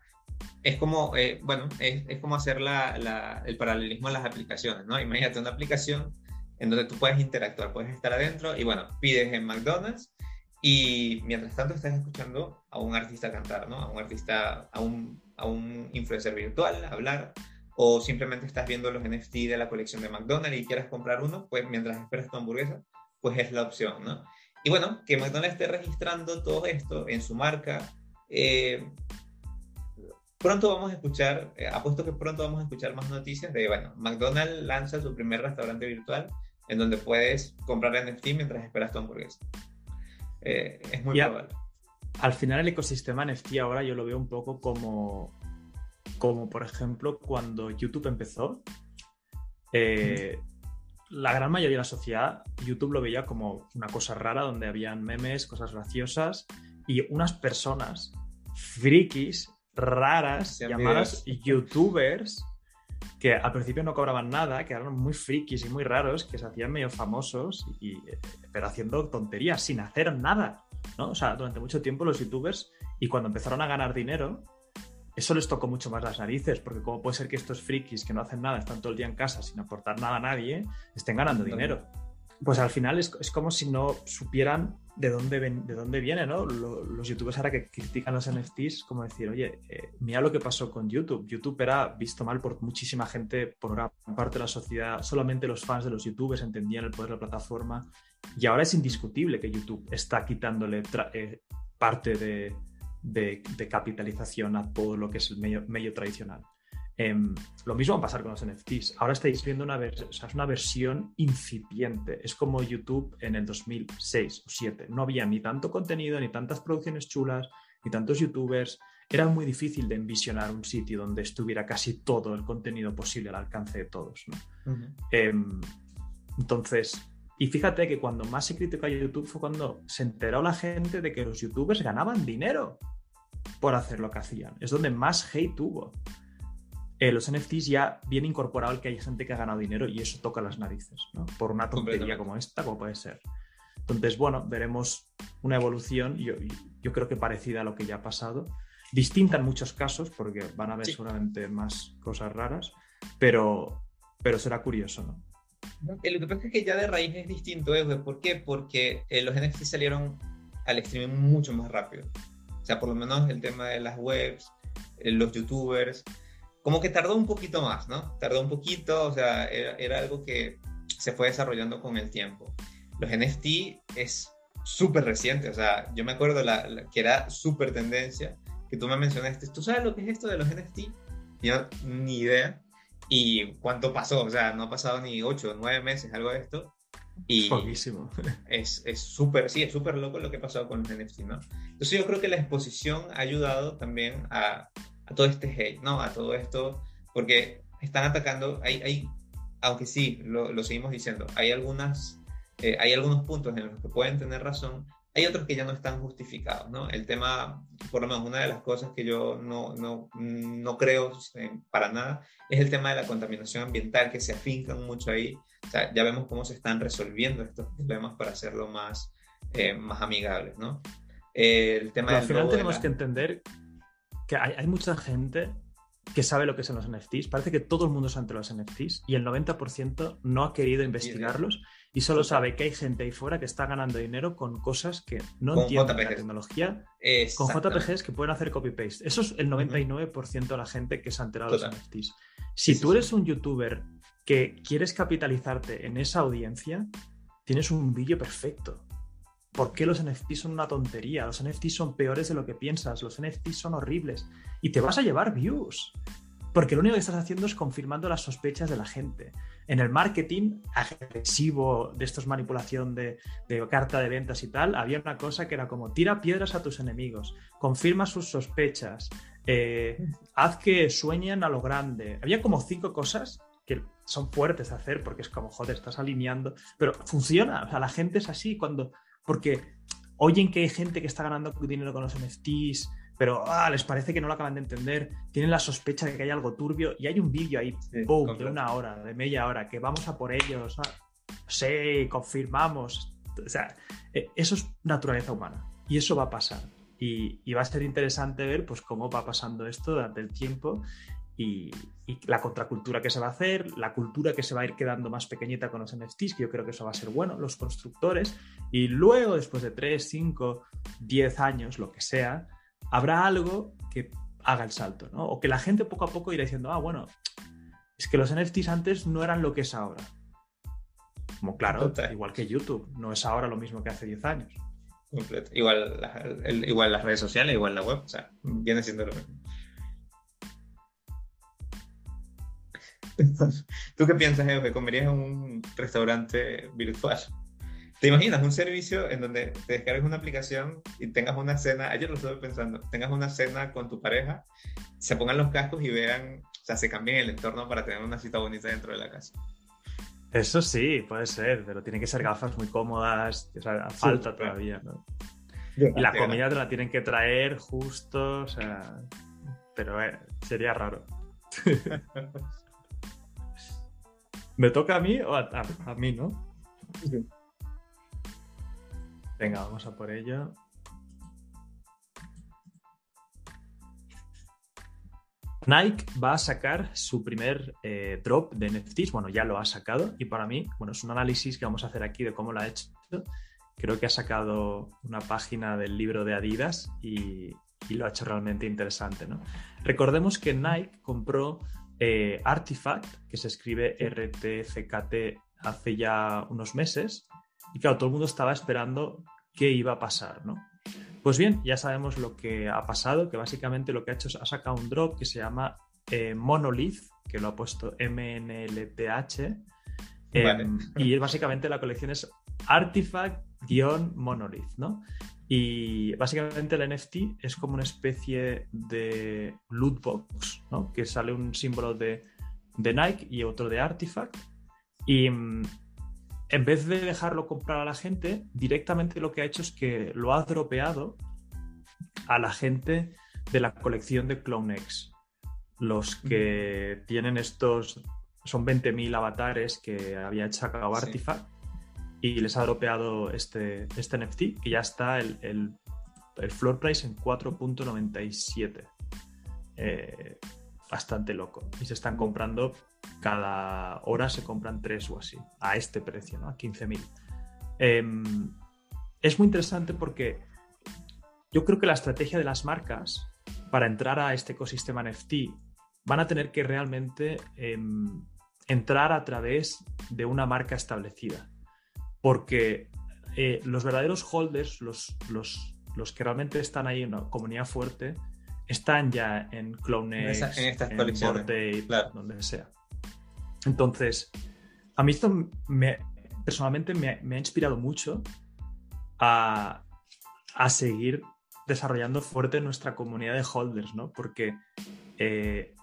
B: es como, eh, bueno, es, es, como hacer la, el paralelismo a las aplicaciones, ¿no? Imagínate una aplicación en donde tú puedes interactuar, puedes estar adentro y, bueno, pides en McDonald's y mientras tanto estás escuchando a un artista cantar, ¿no? A un artista, a un, a un influencer virtual hablar o simplemente estás viendo los NFT de la colección de McDonald's y quieras comprar uno, pues mientras esperas tu hamburguesa, pues es la opción, ¿no? Y bueno, que McDonald's esté registrando todo esto en su marca, eh, pronto vamos a escuchar, eh, apuesto que pronto vamos a escuchar más noticias de, bueno, McDonald's lanza su primer restaurante virtual en donde puedes comprar NFT mientras esperas tu hamburguesa. Eh, es muy probable.
A: Al final el ecosistema NFT ahora yo lo veo un poco como, como por ejemplo, cuando YouTube empezó. Eh, la gran mayoría de la sociedad, YouTube lo veía como una cosa rara donde habían memes, cosas graciosas y unas personas frikis raras llamadas youtubers que al principio no cobraban nada, que eran muy frikis y muy raros, que se hacían medio famosos, y, eh, pero haciendo tonterías, sin hacer nada. ¿no? O sea, durante mucho tiempo los youtubers, y cuando empezaron a ganar dinero, eso les tocó mucho más las narices, porque cómo puede ser que estos frikis que no hacen nada, están todo el día en casa sin aportar nada a nadie, estén ganando dinero. Pues al final es, es como si no supieran de dónde, ven, de dónde viene, ¿no? los youtubers ahora que critican los NFTs, como decir, oye, eh, mira lo que pasó con YouTube. YouTube era visto mal por muchísima gente, por una parte de la sociedad, solamente los fans de los youtubers entendían el poder de la plataforma y ahora es indiscutible que YouTube está quitándole eh, parte de, capitalización a todo lo que es el medio, tradicional. Em, lo mismo va a pasar con los NFTs. Ahora estáis viendo una, una versión incipiente. Es como YouTube en el 2006 o 2007. No había ni tanto contenido, ni tantas producciones chulas, ni tantos youtubers. Era muy difícil de envisionar un sitio donde estuviera casi todo el contenido posible al alcance de todos. Em, entonces, y fíjate que cuando más se criticó a YouTube fue cuando se enteró la gente de que los youtubers ganaban dinero por hacer lo que hacían. Es donde más hate tuvo. Eh, los NFTs ya viene incorporado el que hay gente que ha ganado dinero y eso toca las narices, ¿no? Por una tontería como esta, como puede ser. Entonces, bueno, veremos una evolución, yo, yo creo que parecida a lo que ya ha pasado. Distinta en muchos casos, porque van a haber seguramente más cosas raras, pero, pero será curioso, ¿no?
B: Lo que pasa es que ya de raíz es distinto, ¿eh? ¿por qué? Porque eh, los NFT salieron al streaming mucho más rápido. O sea, por lo menos el tema de las webs, eh, los youtubers, como que tardó un poquito más, ¿no? Tardó un poquito, o sea, era, algo que se fue desarrollando con el tiempo. Los NFT es súper reciente, o sea, yo me acuerdo que era súper tendencia, que tú me mencionaste, ¿tú sabes lo que es esto de los NFT? Yo ni idea. ¿Y cuánto pasó? O sea, no ha pasado ni ocho, nueve meses, algo de esto. Y
A: Poquísimo.
B: Es súper, sí, es súper loco lo que ha pasado con los NFT, ¿no? Entonces yo creo que la exposición ha ayudado también a, a todo este hate, ¿no? A todo esto, porque están atacando, hay, hay aunque sí, lo, lo seguimos diciendo, hay algunas, eh, hay algunos puntos en los que pueden tener razón, hay otros que ya no están justificados, ¿no? El tema, por lo menos una de las cosas que yo no, no, no creo eh, para nada, es el tema de la contaminación ambiental, que se afincan mucho ahí. O sea, ya vemos cómo se están resolviendo estos problemas para hacerlo más, eh, más amigables, ¿no?
A: el tema Pero al final tenemos que entender que hay, hay mucha gente que sabe lo que son los NFTs. Parece que todo el mundo sabe los NFTs y el 90% no ha querido investigarlos y solo sabe que hay gente ahí fuera que está ganando dinero con cosas que no entienden la tecnología, con JPGs que pueden hacer copy-paste. Eso es el 99% de la gente que se ha enterado de los NFTs. Si tú eres un youtuber que quieres capitalizarte en esa audiencia, tienes un vídeo perfecto. ¿Por qué los NFTs son una tontería? Los NFTs son peores de lo que piensas, los NFTs son horribles y te vas a llevar views. Porque lo único que estás haciendo es confirmando las sospechas de la gente. En el marketing agresivo de estos manipulación de, carta de ventas y tal, había una cosa que era como tira piedras a tus enemigos, confirma sus sospechas, eh, haz que sueñen a lo grande. Había como cinco cosas que son fuertes de hacer porque es como, joder, estás alineando, pero funciona. O sea, la gente es así cuando, porque oyen que hay gente que está ganando dinero con los NFTs, pero ah, les parece que no lo acaban de entender, tienen la sospecha de que hay algo turbio y hay un vídeo ahí, boom, de una hora, de media hora, que vamos a por ellos, sí, confirmamos. O sea, eh, eso es naturaleza humana y eso va a pasar. Y, va a ser interesante ver pues, cómo va pasando esto durante el tiempo y, y, la contracultura que se va a hacer, la cultura que se va a ir quedando más pequeñita con los NFTs, que yo creo que eso va a ser bueno, los constructores, y luego, después de 3, 5, 10 años, lo que sea, habrá algo que haga el salto, ¿no? O que la gente poco a poco irá diciendo, ah, bueno, es que los NFTs antes no eran lo que es ahora. Como claro, igual que YouTube, no es ahora lo mismo que hace 10 años.
B: Igual, igual las redes sociales, igual la web, o sea, viene siendo lo mismo. ¿Tú qué piensas, Evo? ¿Comerías en un restaurante virtual? ¿Te imaginas un servicio en donde te descargues una aplicación y tengas una cena? Ayer lo estuve pensando, tengas una cena con tu pareja, se pongan los cascos y vean, o sea, se cambien el entorno para tener una cita bonita dentro de la casa.
A: Eso sí, puede ser, pero tienen que ser gafas muy cómodas, o sea, falta todavía, ¿no? Y la comida te la tienen que traer justo, o sea, pero eh, sería raro. ¿Me toca a mí o a, a mí, no? Venga, vamos a por ello. Nike va a sacar su primer eh, drop de NFTs. Bueno, ya lo ha sacado y para mí, bueno, es un análisis que vamos a hacer aquí de cómo lo ha hecho. Creo que ha sacado una página del libro de Adidas y, lo ha hecho realmente interesante. ¿no? Recordemos que Nike compró eh, Artifact, que se escribe RTFKT hace ya unos meses. Y claro, todo el mundo estaba esperando qué iba a pasar, ¿no? Pues bien, ya sabemos lo que ha pasado, que básicamente lo que ha hecho es ha sacado un drop que se llama eh, Monolith, que lo ha puesto MNLTH. Em, y básicamente la colección es Artifact-Monolith, ¿no? Y básicamente el NFT es como una especie de loot box, ¿no? Que sale un símbolo de, de Nike y otro de Artifact. Y mm, en vez de dejarlo comprar a la gente, directamente lo que ha hecho es que lo ha dropeado a la gente de la colección de CloneX. Los que tienen estos, son 20.000 avatares que había sacado Artifact y les ha dropeado este, este NFT, que ya está el, el, floor price en 4.97. Eh, bastante loco. Y se están comprando cada hora se compran tres o así, a este precio, ¿no? A 15.000. Em, es muy interesante porque yo creo que la estrategia de las marcas para entrar a este ecosistema NFT van a tener que realmente em, entrar a través de una marca establecida. Porque eh, los verdaderos holders, los, los, los, que realmente están ahí en una comunidad fuerte, están ya en Clonex, en, estas en donde sea. Entonces, a mí esto me, personalmente me, ha inspirado mucho a, seguir desarrollando fuerte nuestra comunidad de holders, ¿no? Porque eh,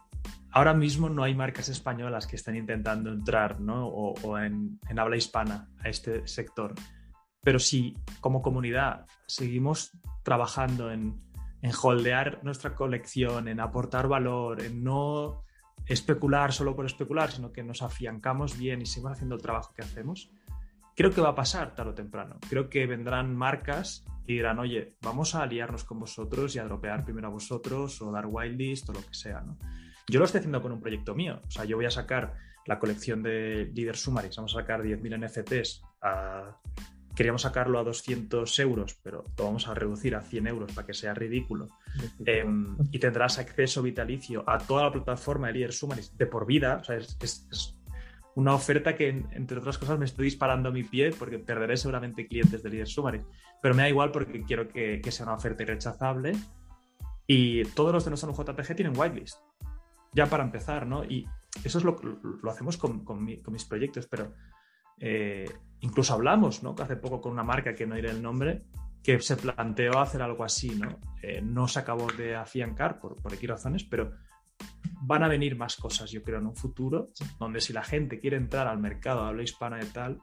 A: ahora mismo no hay marcas españolas que estén intentando entrar, ¿no? O, en, habla hispana a este sector. Pero si como comunidad seguimos trabajando en, en holdear nuestra colección, en aportar valor, en no especular solo por especular, sino que nos afiancamos bien y seguimos haciendo el trabajo que hacemos, creo que va a pasar tarde o temprano. Creo que vendrán marcas y dirán, oye, vamos a aliarnos con vosotros y a dropear primero a vosotros o dar whitelist o lo que sea. ¿no? Yo lo estoy haciendo con un proyecto mío. O sea, yo voy a sacar la colección de Leader Summaries, vamos a sacar 10.000 NFTs a queríamos sacarlo a 200 euros, pero lo vamos a reducir a 100 euros para que sea ridículo. Em, y tendrás acceso vitalicio a toda la plataforma de Líder Sumaris de por vida. O sea, es, una oferta que, entre otras cosas, me estoy disparando a mi pie porque perderé seguramente clientes de Líder Sumaris. Pero me da igual porque quiero que, sea una oferta irrechazable. Y todos los de no son JPG tienen whitelist. Ya para empezar, ¿no? Y eso es lo que lo hacemos con, con mis proyectos, pero eh, incluso hablamos, ¿no? Hace poco con una marca que no diré el nombre, que se planteó hacer algo así, ¿no? Eh, no se acabó de afiancar por, por X razones, pero van a venir más cosas, yo creo, en un futuro, donde si la gente quiere entrar al mercado habla hispana y tal,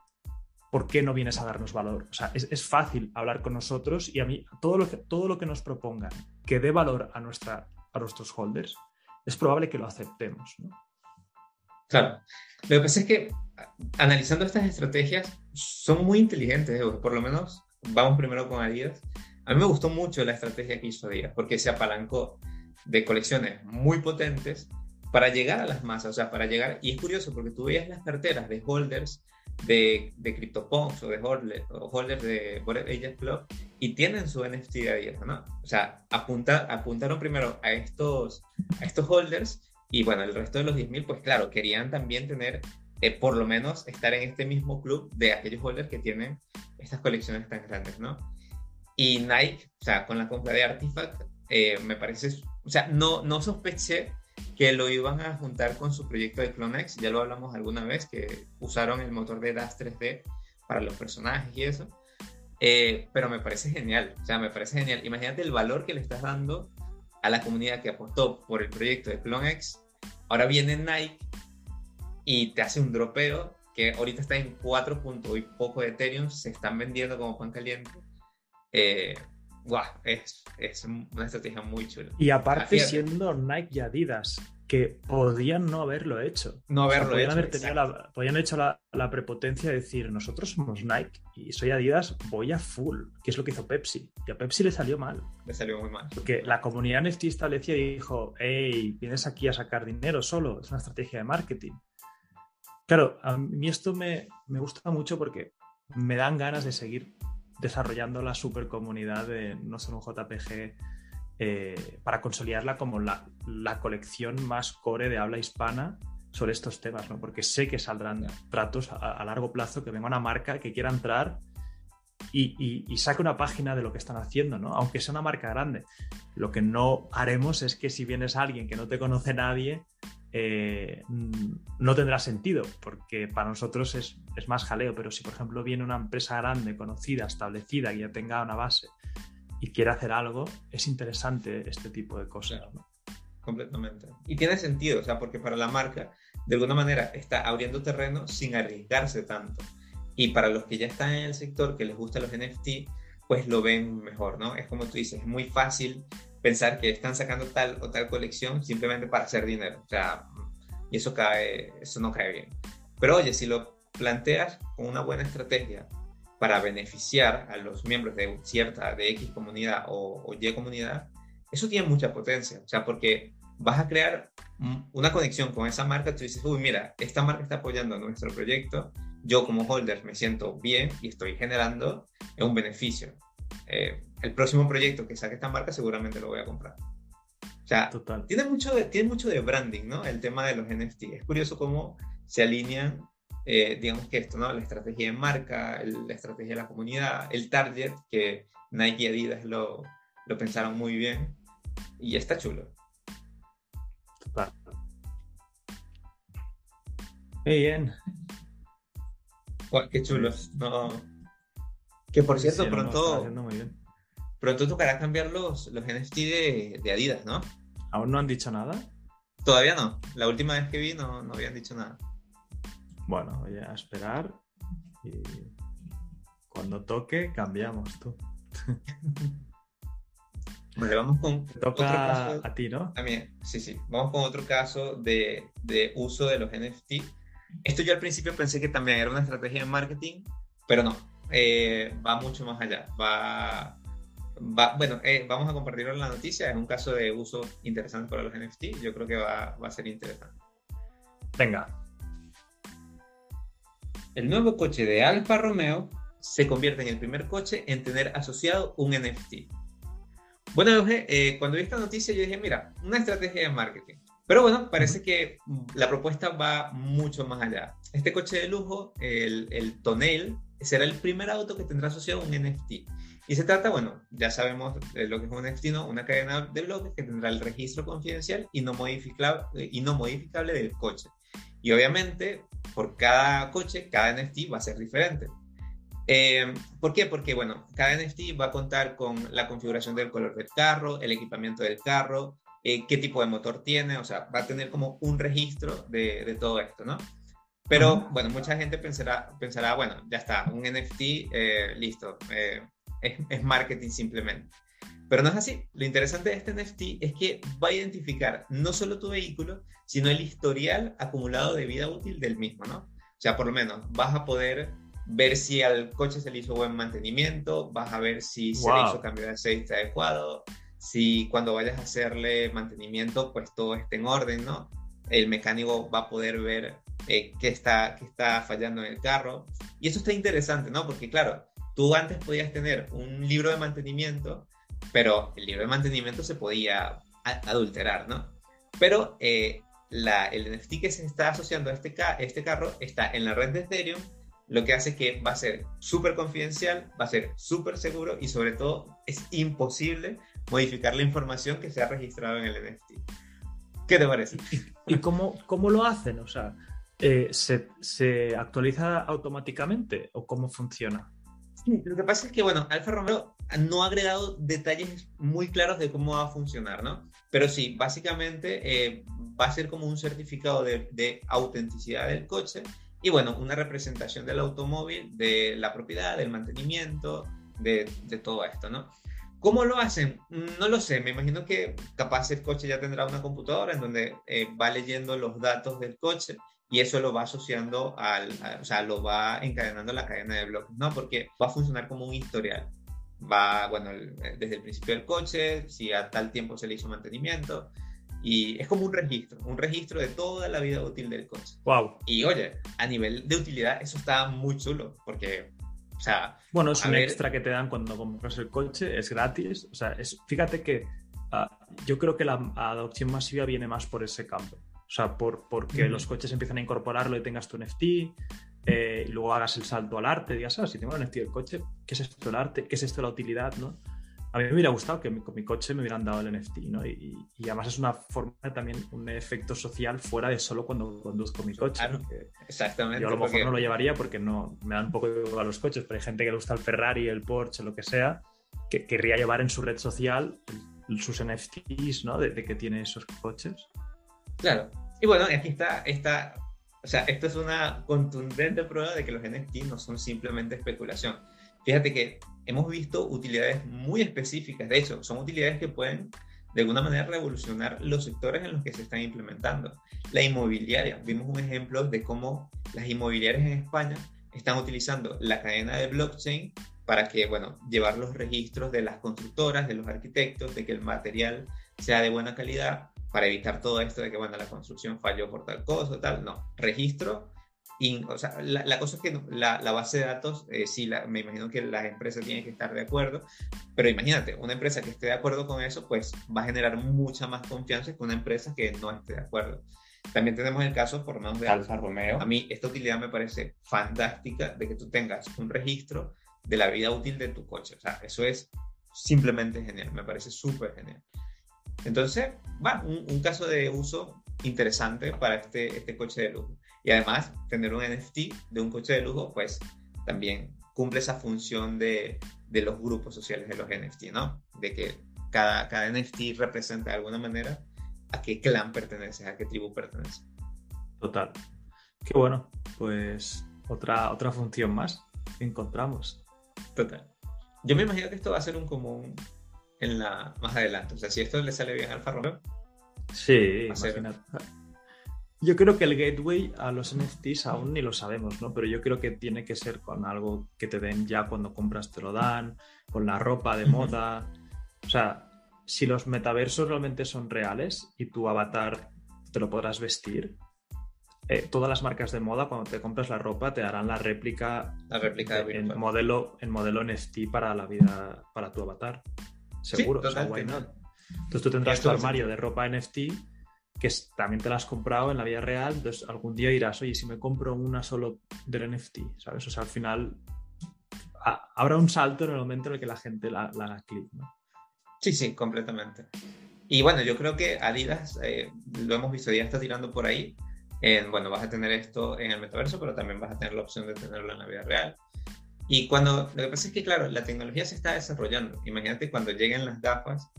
A: ¿por qué no vienes a darnos valor? O sea, es, fácil hablar con nosotros y a mí todo lo que, todo lo que nos propongan que dé valor a, nuestra, a nuestros holders, es probable que lo aceptemos, ¿no?
B: Claro. Lo que pasa es que analizando estas estrategias son muy inteligentes, por lo menos vamos primero con Adidas. A mí me gustó mucho la estrategia que hizo Adidas porque se apalancó de colecciones muy potentes para llegar a las masas, o sea, para llegar, y es curioso porque tú veías las carteras de holders de, de CryptoPunks o de holders, holders de Bored Ages Club y tienen su NFT Adidas, ¿no? O sea, apunta, apuntaron primero a estos, a estos holders y bueno, el resto de los 10.000, pues claro, querían también tener, eh, por lo menos, estar en este mismo club de aquellos holders que tienen estas colecciones tan grandes, ¿no? Y Nike, o sea, con la compra de Artifact, eh, me parece, o sea, no, no sospeché que lo iban a juntar con su proyecto de CloneX, ya lo hablamos alguna vez, que usaron el motor de DAS 3D para los personajes y eso. Eh, pero me parece genial, o sea, me parece genial. Imagínate el valor que le estás dando a la comunidad que apostó por el proyecto de CloneX Ahora viene Nike y te hace un dropeo que ahorita está en 4 puntos y poco de Ethereum, se están vendiendo como pan caliente. Eh, es, es, una estrategia muy chula.
A: Y aparte siendo Nike y Adidas, que podían no haberlo hecho.
B: No haberlo
A: podían
B: hecho.
A: Haber tenido la, podían hecho la, la, prepotencia de decir, nosotros somos Nike y soy Adidas, voy a full, que es lo que hizo Pepsi. Y a Pepsi le salió mal.
B: Le salió muy mal.
A: Porque la comunidad NFT establecía y dijo, hey, vienes aquí a sacar dinero solo, es una estrategia de marketing. Claro, a mí esto me, me gusta mucho porque me dan ganas de seguir desarrollando la super comunidad de no solo un JPG eh, para consolidarla como la, la, colección más core de habla hispana sobre estos temas, ¿no? porque sé que saldrán tratos a, a largo plazo, que venga una marca que quiera entrar y, y, y, saque una página de lo que están haciendo, ¿no? aunque sea una marca grande. Lo que no haremos es que si vienes alguien que no te conoce nadie, eh, no tendrá sentido, porque para nosotros es, es, más jaleo, pero si por ejemplo viene una empresa grande, conocida, establecida, que ya tenga una base y quiere hacer algo, es interesante este tipo de cosas. ¿no?
B: Completamente. Y tiene sentido, o sea, porque para la marca, de alguna manera, está abriendo terreno sin arriesgarse tanto. Y para los que ya están en el sector, que les gustan los NFT, pues lo ven mejor, ¿no? Es como tú dices, es muy fácil pensar que están sacando tal o tal colección simplemente para hacer dinero. O sea, y eso cae, eso no cae bien. Pero oye, si lo planteas con una buena estrategia para beneficiar a los miembros de cierta, de X comunidad o, o Y comunidad, eso tiene mucha potencia. O sea, porque vas a crear una conexión con esa marca, tú dices, uy, mira, esta marca está apoyando nuestro proyecto, yo como holder me siento bien y estoy generando un beneficio. Eh, el próximo proyecto que saque esta marca seguramente lo voy a comprar. O sea,
A: Total.
B: Tiene, mucho de, tiene mucho de branding, ¿no? El tema de los NFT. Es curioso cómo se alinean, eh, digamos que esto, ¿no? La estrategia de marca, el, la estrategia de la comunidad, el target, que Nike y Adidas lo, lo pensaron muy bien. Y está chulo.
A: Total. Muy bien.
B: Wow, qué chulo. No. Que por cierto,
A: Sí,
B: pronto, pronto tocará cambiar los, los NFT de, de Adidas, ¿no?
A: ¿Aún no han dicho nada?
B: Todavía no. La última vez que vi no, no habían dicho nada.
A: Bueno, voy a esperar y cuando toque cambiamos tú.
B: Vale, vamos con
A: Te
B: otro
A: toca
B: caso.
A: a ti, ¿no?
B: También, sí, sí. Vamos con otro caso de, de uso de los NFT. Esto yo al principio pensé que también era una estrategia de marketing, pero no. Eh, va mucho más allá. Va, va bueno, eh, vamos a compartirlo en la noticia. Es un caso de uso interesante para los NFT. Yo creo que va, va a ser interesante.
A: Venga,
B: El nuevo coche de Alfa Romeo se convierte en el primer coche en tener asociado un NFT. Bueno, Euge, eh, cuando vi esta noticia yo dije, mira, una estrategia de marketing. Pero bueno, parece que la propuesta va mucho más allá. Este coche de lujo, el, el Tonale, será el primer auto que tendrá asociado un NFT. Y se trata, bueno, ya sabemos lo que es un NFT, ¿no? Una cadena de bloques que tendrá el registro confidencial y no modificable, y no modificable del coche. Y obviamente, por cada coche, cada NFT va a ser diferente. Eh, ¿Por qué? Porque, bueno, cada NFT va a contar con la configuración del color del carro, el equipamiento del carro, eh, qué tipo de motor tiene, o sea, va a tener como un registro de, de todo esto, ¿no? Pero, bueno, mucha gente pensará, pensará bueno, ya está, un NFT, eh, listo, eh, es, es marketing simplemente. Pero no es así. Lo interesante de este NFT es que va a identificar no solo tu vehículo, sino el historial acumulado de vida útil del mismo, ¿no? O sea, por lo menos vas a poder ver si al coche se le hizo buen mantenimiento, vas a ver si se le hizo cambio de aceite adecuado, si cuando vayas a hacerle mantenimiento, pues todo esté en orden, ¿no? El mecánico va a poder ver eh, qué, está, qué está fallando en el carro. Y eso está interesante, ¿no? Porque claro, tú antes podías tener un libro de mantenimiento, pero el libro de mantenimiento se podía adulterar, ¿no? Pero eh, la, el NFT que se está asociando a este, ca- este carro está en la red de Ethereum, lo que hace que va a ser súper confidencial, va a ser súper seguro y sobre todo es imposible modificar la información que se ha registrado en el NFT. ¿Qué te parece?
A: ¿y cómo, cómo lo hacen? O sea, eh, ¿se, se actualiza automáticamente o cómo funciona?
B: Sí, Lo que pasa es que, bueno, Alfa Romeo no ha agregado detalles muy claros de cómo va a funcionar, ¿no? Pero sí, básicamente eh, va a ser como un certificado de, de autenticidad del coche y bueno, una representación del automóvil, de la propiedad, del mantenimiento, de, de todo esto, ¿no? ¿Cómo lo hacen? No lo sé, me imagino que capaz el coche ya tendrá una computadora en donde eh, va leyendo los datos del coche y eso lo va asociando al, o sea, lo va encadenando la cadena de bloques, ¿no? Porque va a funcionar como un historial. Va, bueno, eh, desde el principio del coche, si a tal tiempo se le hizo mantenimiento, y es como un registro, un registro de toda la vida útil del coche.
A: Wow.
B: Y oye, a nivel de utilidad, eso está muy chulo, porque
A: bueno, es un extra que te dan cuando compras el coche, es gratis. O sea, es, fíjate que ah, yo creo que la adopción masiva viene más por ese campo. O sea, por, porque los coches empiezan a incorporarlo y tengas tu NFT, eh, y luego hagas el salto al arte, digas, ah, si tengo el NFT del coche, ¿qué es esto el arte? ¿Qué es esto la utilidad? ¿no? a mí me hubiera gustado que con mi coche me hubieran dado el NFT, ¿no? Y, además es una forma también, un efecto social fuera de solo cuando conduzco mi coche.
B: exactamente.
A: Yo a lo mejor no lo llevaría porque no me dan un poco de a los coches, pero hay gente que le gusta el Ferrari, el Porsche, lo que sea, que querría llevar en su red social sus NFTs, ¿no? De, que tiene esos coches.
B: Claro. Y bueno, aquí está, está, o sea, esto es una contundente prueba de que los NFTs no son simplemente especulación. Fíjate que hemos visto utilidades muy específicas. De hecho, son utilidades que pueden de alguna manera revolucionar los sectores en los que se están implementando. La inmobiliaria, vimos un ejemplo de cómo las inmobiliarias en España están utilizando la cadena de blockchain para que, bueno, llevar los registros de las constructoras, de los arquitectos, de que el material sea de buena calidad, para evitar todo esto de que, bueno, la construcción falló por tal cosa, tal, no, registro o sea, la, cosa es que la, base de datos, eh, sí, me imagino que las empresas tienen que estar de acuerdo, pero imagínate, una empresa que esté de acuerdo con eso, pues va a generar mucha más confianza que una empresa que no esté de acuerdo. También tenemos el caso, por menos de Alfa Romeo. A mí esta utilidad me parece fantástica de que tú tengas un registro de la vida útil de tu coche. O sea, eso es simplemente genial, me parece súper genial. Entonces, va, un, un, caso de uso interesante para este, este coche de lujo. Y además, tener un NFT de un coche de lujo, pues también cumple esa función de, de los grupos sociales de los NFT, ¿no? De que cada, cada NFT representa de alguna manera a qué clan pertenece, a qué tribu pertenece.
A: Total. Qué bueno, pues otra, otra función más que encontramos.
B: Total. Yo me imagino que esto va a ser un común en la, más adelante. O sea, si esto le sale bien al Alfa Romeo.
A: Sí. Yo creo que el gateway a los NFTs aún ni lo sabemos, ¿no? Pero yo creo que tiene que ser con algo que te den ya cuando compras, te lo dan, con la ropa de moda. O sea, si los metaversos realmente son reales y tu avatar te lo podrás vestir, eh, todas las marcas de moda, cuando te compras la ropa, te darán la réplica,
B: la réplica
A: en, modelo, en modelo NFT para la vida, para tu avatar. Seguro, o sea, why not? Entonces tú tendrás tu armario de ropa NFT que también te la has comprado en la vida real, entonces algún día irás, oye, si me compro una solo del NFT, ¿sabes? O sea, al final habrá un salto en el momento en el que la gente la, haga clic, ¿no?
B: Sí, sí, completamente. Y bueno, yo creo que Adidas, eh, lo hemos visto, ya está tirando por ahí. En, bueno, vas a tener esto en el metaverso, pero también vas a tener la opción de tenerlo en la vida real. Y cuando, lo que pasa es que, claro, la tecnología se está desarrollando. Imagínate cuando lleguen las gafas,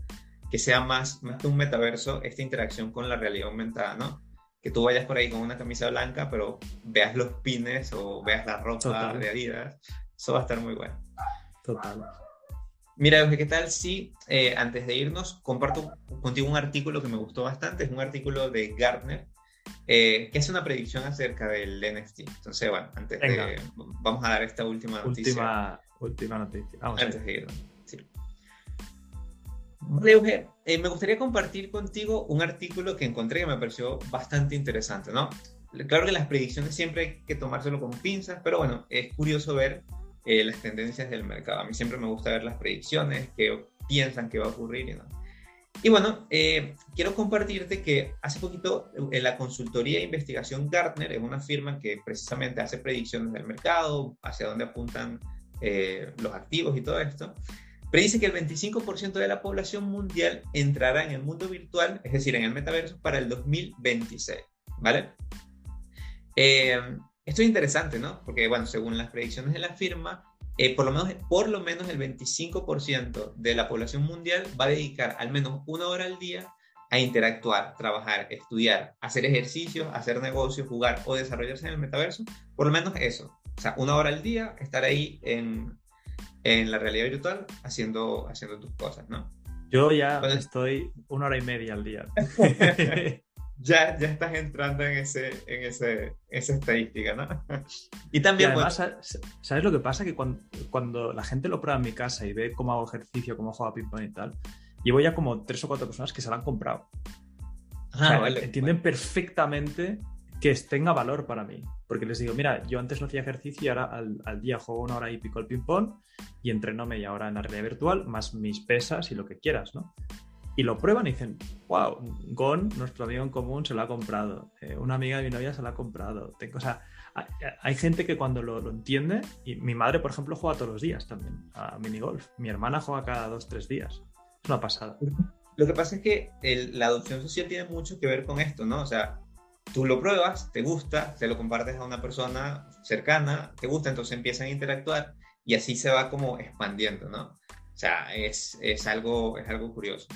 B: que sea más, más que un metaverso esta interacción con la realidad aumentada, ¿no? Que tú vayas por ahí con una camisa blanca, pero veas los pines o veas la ropa de Adidas. Eso va a estar muy bueno.
A: Total.
B: Mira, ¿qué tal si eh, antes de irnos comparto contigo un artículo que me gustó bastante? Es un artículo de Gartner eh, que hace una predicción acerca del NFT. Entonces, bueno, antes de, vamos a dar esta última noticia.
A: Última, última noticia. Vamos
B: antes de irnos. Vale, eh, me gustaría compartir contigo un artículo que encontré que me pareció bastante interesante, ¿no? Claro que las predicciones siempre hay que tomárselo con pinzas, pero bueno, es curioso ver eh, las tendencias del mercado. A mí siempre me gusta ver las predicciones, qué piensan que va a ocurrir y no. Y bueno, eh, quiero compartirte que hace poquito en la consultoría de investigación Gartner es una firma que precisamente hace predicciones del mercado, hacia dónde apuntan los activos y todo esto predice que el 25% de la población mundial entrará en el mundo virtual, es decir, en el metaverso, para el 2026, ¿vale? Eh, esto es interesante, ¿no? Porque, bueno, según las predicciones de la firma, eh, por, lo menos, por lo menos el 25% de la población mundial va a dedicar al menos una hora al día a interactuar, trabajar, estudiar, hacer ejercicios, hacer negocios, jugar o desarrollarse en el metaverso, por lo menos eso. O sea, una hora al día, estar ahí en, en la realidad virtual haciendo, haciendo tus cosas, ¿no?
A: Yo ya estoy una hora y media al día.
B: ya, ya estás entrando en, ese, en ese, esa estadística, ¿no? y también...
A: además, ¿sabes lo que pasa? Que cuando, cuando, la gente lo prueba en mi casa y ve cómo hago ejercicio, cómo juego a ping-pong y tal, llevo ya como tres o cuatro personas que se lo han comprado. Ah, entienden perfectamente que tenga valor para mí. Porque les digo, mira, yo antes no hacía ejercicio y ahora al, día juego una hora y pico el ping-pong y entreno media hora en la realidad virtual, más mis pesas y lo que quieras, ¿no? Y lo prueban y dicen, wow, Gon, nuestro amigo en común, se lo ha comprado. Eh, una amiga de mi novia se lo ha comprado. Tengo, o sea, hay, gente que cuando lo, entiende, y mi madre, por ejemplo, juega todos los días también a minigolf. Mi hermana juega cada dos, tres días. Es una pasada.
B: Lo que pasa es que la adopción social tiene mucho que ver con esto, ¿no? O sea, tú lo pruebas, te gusta, te lo compartes a una persona cercana, te gusta, entonces empiezan a interactuar y así se va como expandiendo, ¿no? O sea, es, es algo, es algo curioso.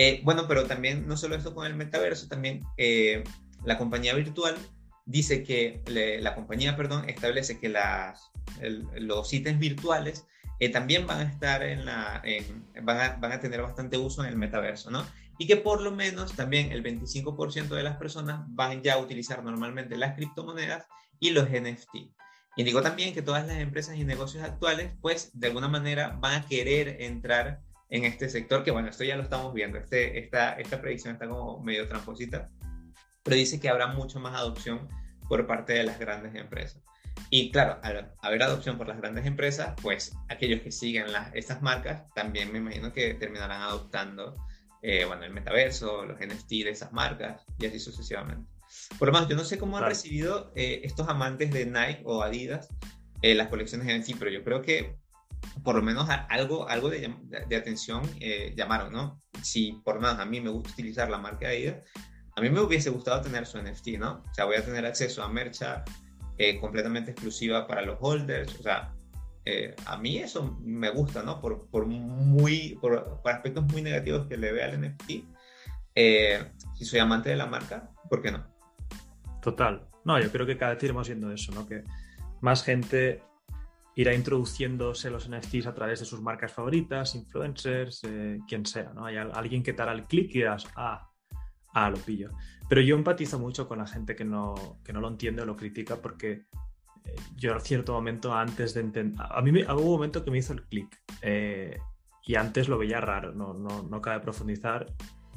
B: Eh, bueno, pero también no solo esto con el metaverso, también eh, la compañía virtual dice que la compañía, perdón, establece que los ítems virtuales eh, también van a estar en la, van, a, van a tener bastante uso en el metaverso, ¿no? y que por lo menos también el 25% de las personas van ya a utilizar normalmente las criptomonedas y los NFT. Indicó también que todas las empresas y negocios actuales, pues de alguna manera van a querer entrar en este sector, que bueno, esto ya lo estamos viendo, este, esta, esta predicción está como medio tramposita, pero dice que habrá mucho más adopción por parte de las grandes empresas. Y claro, al haber adopción por las grandes empresas, pues aquellos que siguen las, estas marcas también me imagino que terminarán adoptando eh, bueno, el metaverso, los NFT de esas marcas y así sucesivamente. Por lo menos, yo no sé cómo han recibido eh, estos amantes de Nike o Adidas eh, las colecciones de NFT, pero yo creo que por lo menos algo, algo de, de atención llamaron, ¿no? Si por menos a mí me gusta utilizar la marca Adidas, a mí me hubiese gustado tener su NFT, ¿no? O sea, voy a tener acceso a mercha completamente exclusiva para los holders, o sea, eh, a mí eso me gusta, ¿no? Por, por muy, por, aspectos muy negativos que le vea al NFT, eh, si soy amante de la marca, ¿por qué no?
A: Total. No, yo creo que cada vez iremos viendo eso, ¿no? Que más gente irá introduciéndose los NFTs a través de sus marcas favoritas, influencers, eh, quien sea, ¿no? Hay alguien que te hará el clic y dirás, ah, ah, lo pillo. Pero yo empatizo mucho con la gente que no, que no lo entiende o lo critica porque yo en cierto momento antes de entender, a mí me, hubo un momento que me hizo el clic eh, y antes lo veía raro, no, no, no cabe profundizar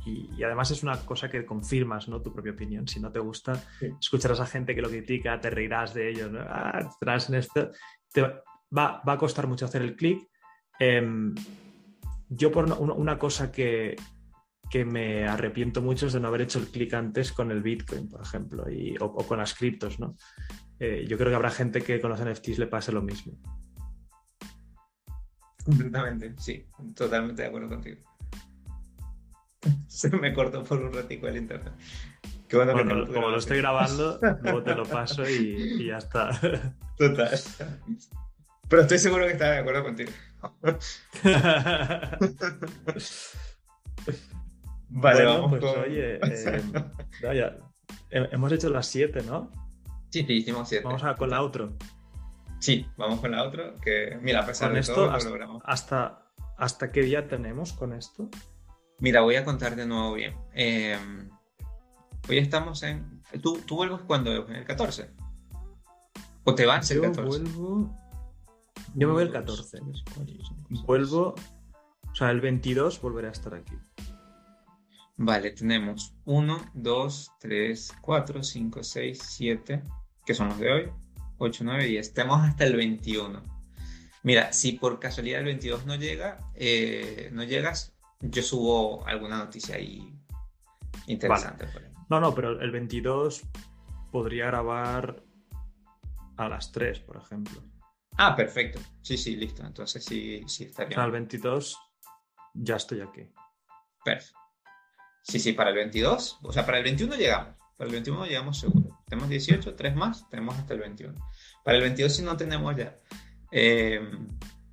A: y, además es una cosa que confirmas, ¿no? Tu propia opinión. Si no te gusta, escucharás a gente que lo critica, te reirás de ellos, ¿no? Ah, en esto. Te va, va, a costar mucho hacer el clic. Em, yo por una, cosa que, que, me arrepiento mucho es de no haber hecho el clic antes con el Bitcoin, por ejemplo, y, o, o, con las criptos, ¿no? Eh, yo creo que habrá gente que con los NFTs le pase lo mismo.
B: Completamente, sí, totalmente de acuerdo contigo. Se me cortó por un ratico el internet.
A: bueno, como lo estoy grabando, luego te lo paso y, ya está.
B: Total. Pero estoy seguro que está de acuerdo contigo.
A: vale, vamos pues oye, eh, vaya, hemos hecho las 7, ¿no?
B: Sí, sí, hicimos siete.
A: Vamos a con la otro.
B: Sí, vamos con la otro. Que, mira, a pesar
A: de esto, todo, hasta, hasta, hasta, qué día tenemos con esto?
B: Mira, voy a contar de nuevo bien. Em, hoy estamos en. ¿Tú, tú vuelves cuando? ¿En el 14? ¿O te vas el 14?
A: Vuelvo... Yo me voy el 14. Vuelvo. O sea, el 22 volveré a estar aquí.
B: Vale, tenemos 1, 2, 3, 4, 5, 6, 7, que son los de hoy, 8, 9, 10. Estamos hasta el 21. Mira, si por casualidad el 22 no llega, eh, no llegas, yo subo alguna noticia ahí interesante.
A: No, no, pero el 22 podría grabar a las 3, por ejemplo.
B: Ah, perfecto. Sí, sí, listo. Entonces sí, sí está bien. O
A: sea, el 22 ya estoy aquí.
B: Perfecto. Sí, sí, para el 22. O sea, para el 21 llegamos. Para el 21 llegamos seguro. Tenemos 18, 3 más, tenemos hasta el 21. Para el 22 sí no tenemos ya. Eh,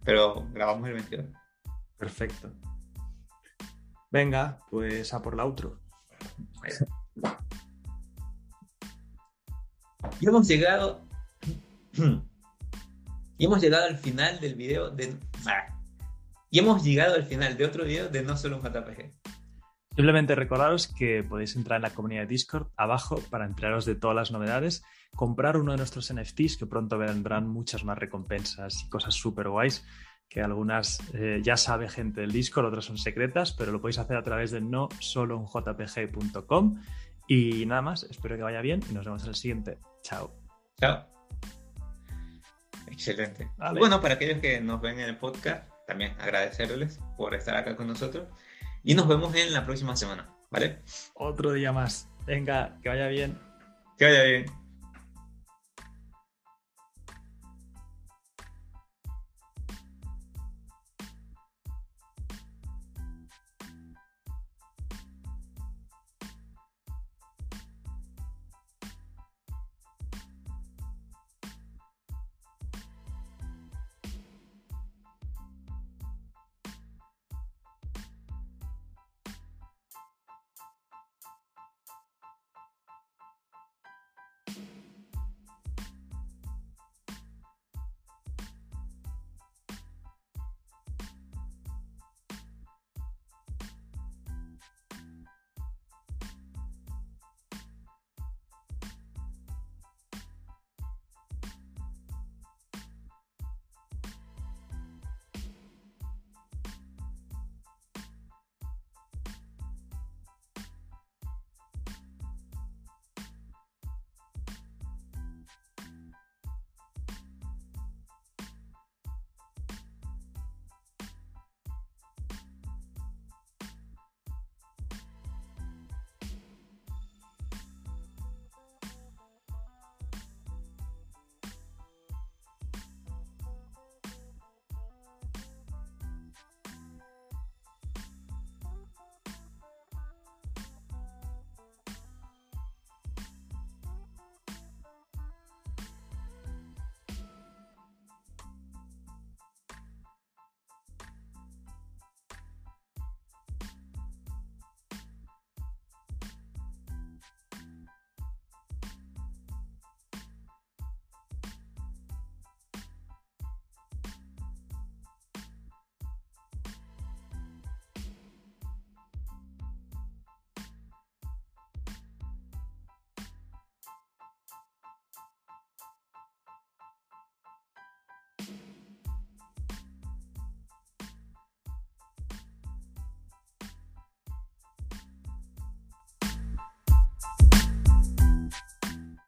B: pero grabamos el 22.
A: Perfecto. Venga, pues a por la outro.
B: Y hemos llegado. y hemos llegado al final del video de. y hemos llegado al final de otro video de No Solo un JPG.
A: Simplemente recordaros que podéis entrar en la comunidad de Discord abajo para enteraros de todas las novedades, comprar uno de nuestros NFTs, que pronto vendrán muchas más recompensas y cosas súper guays, que algunas eh, ya sabe gente del Discord, otras son secretas, pero lo podéis hacer a través de no solo un jpg.com. Y nada más, espero que vaya bien y nos vemos en el siguiente. Chao.
B: Chao. Excelente. Bueno, para aquellos que nos ven en el podcast, también agradecerles por estar acá con nosotros. Y nos vemos en la próxima semana, ¿vale?
A: Otro día más. Venga, que vaya bien.
B: Que vaya bien.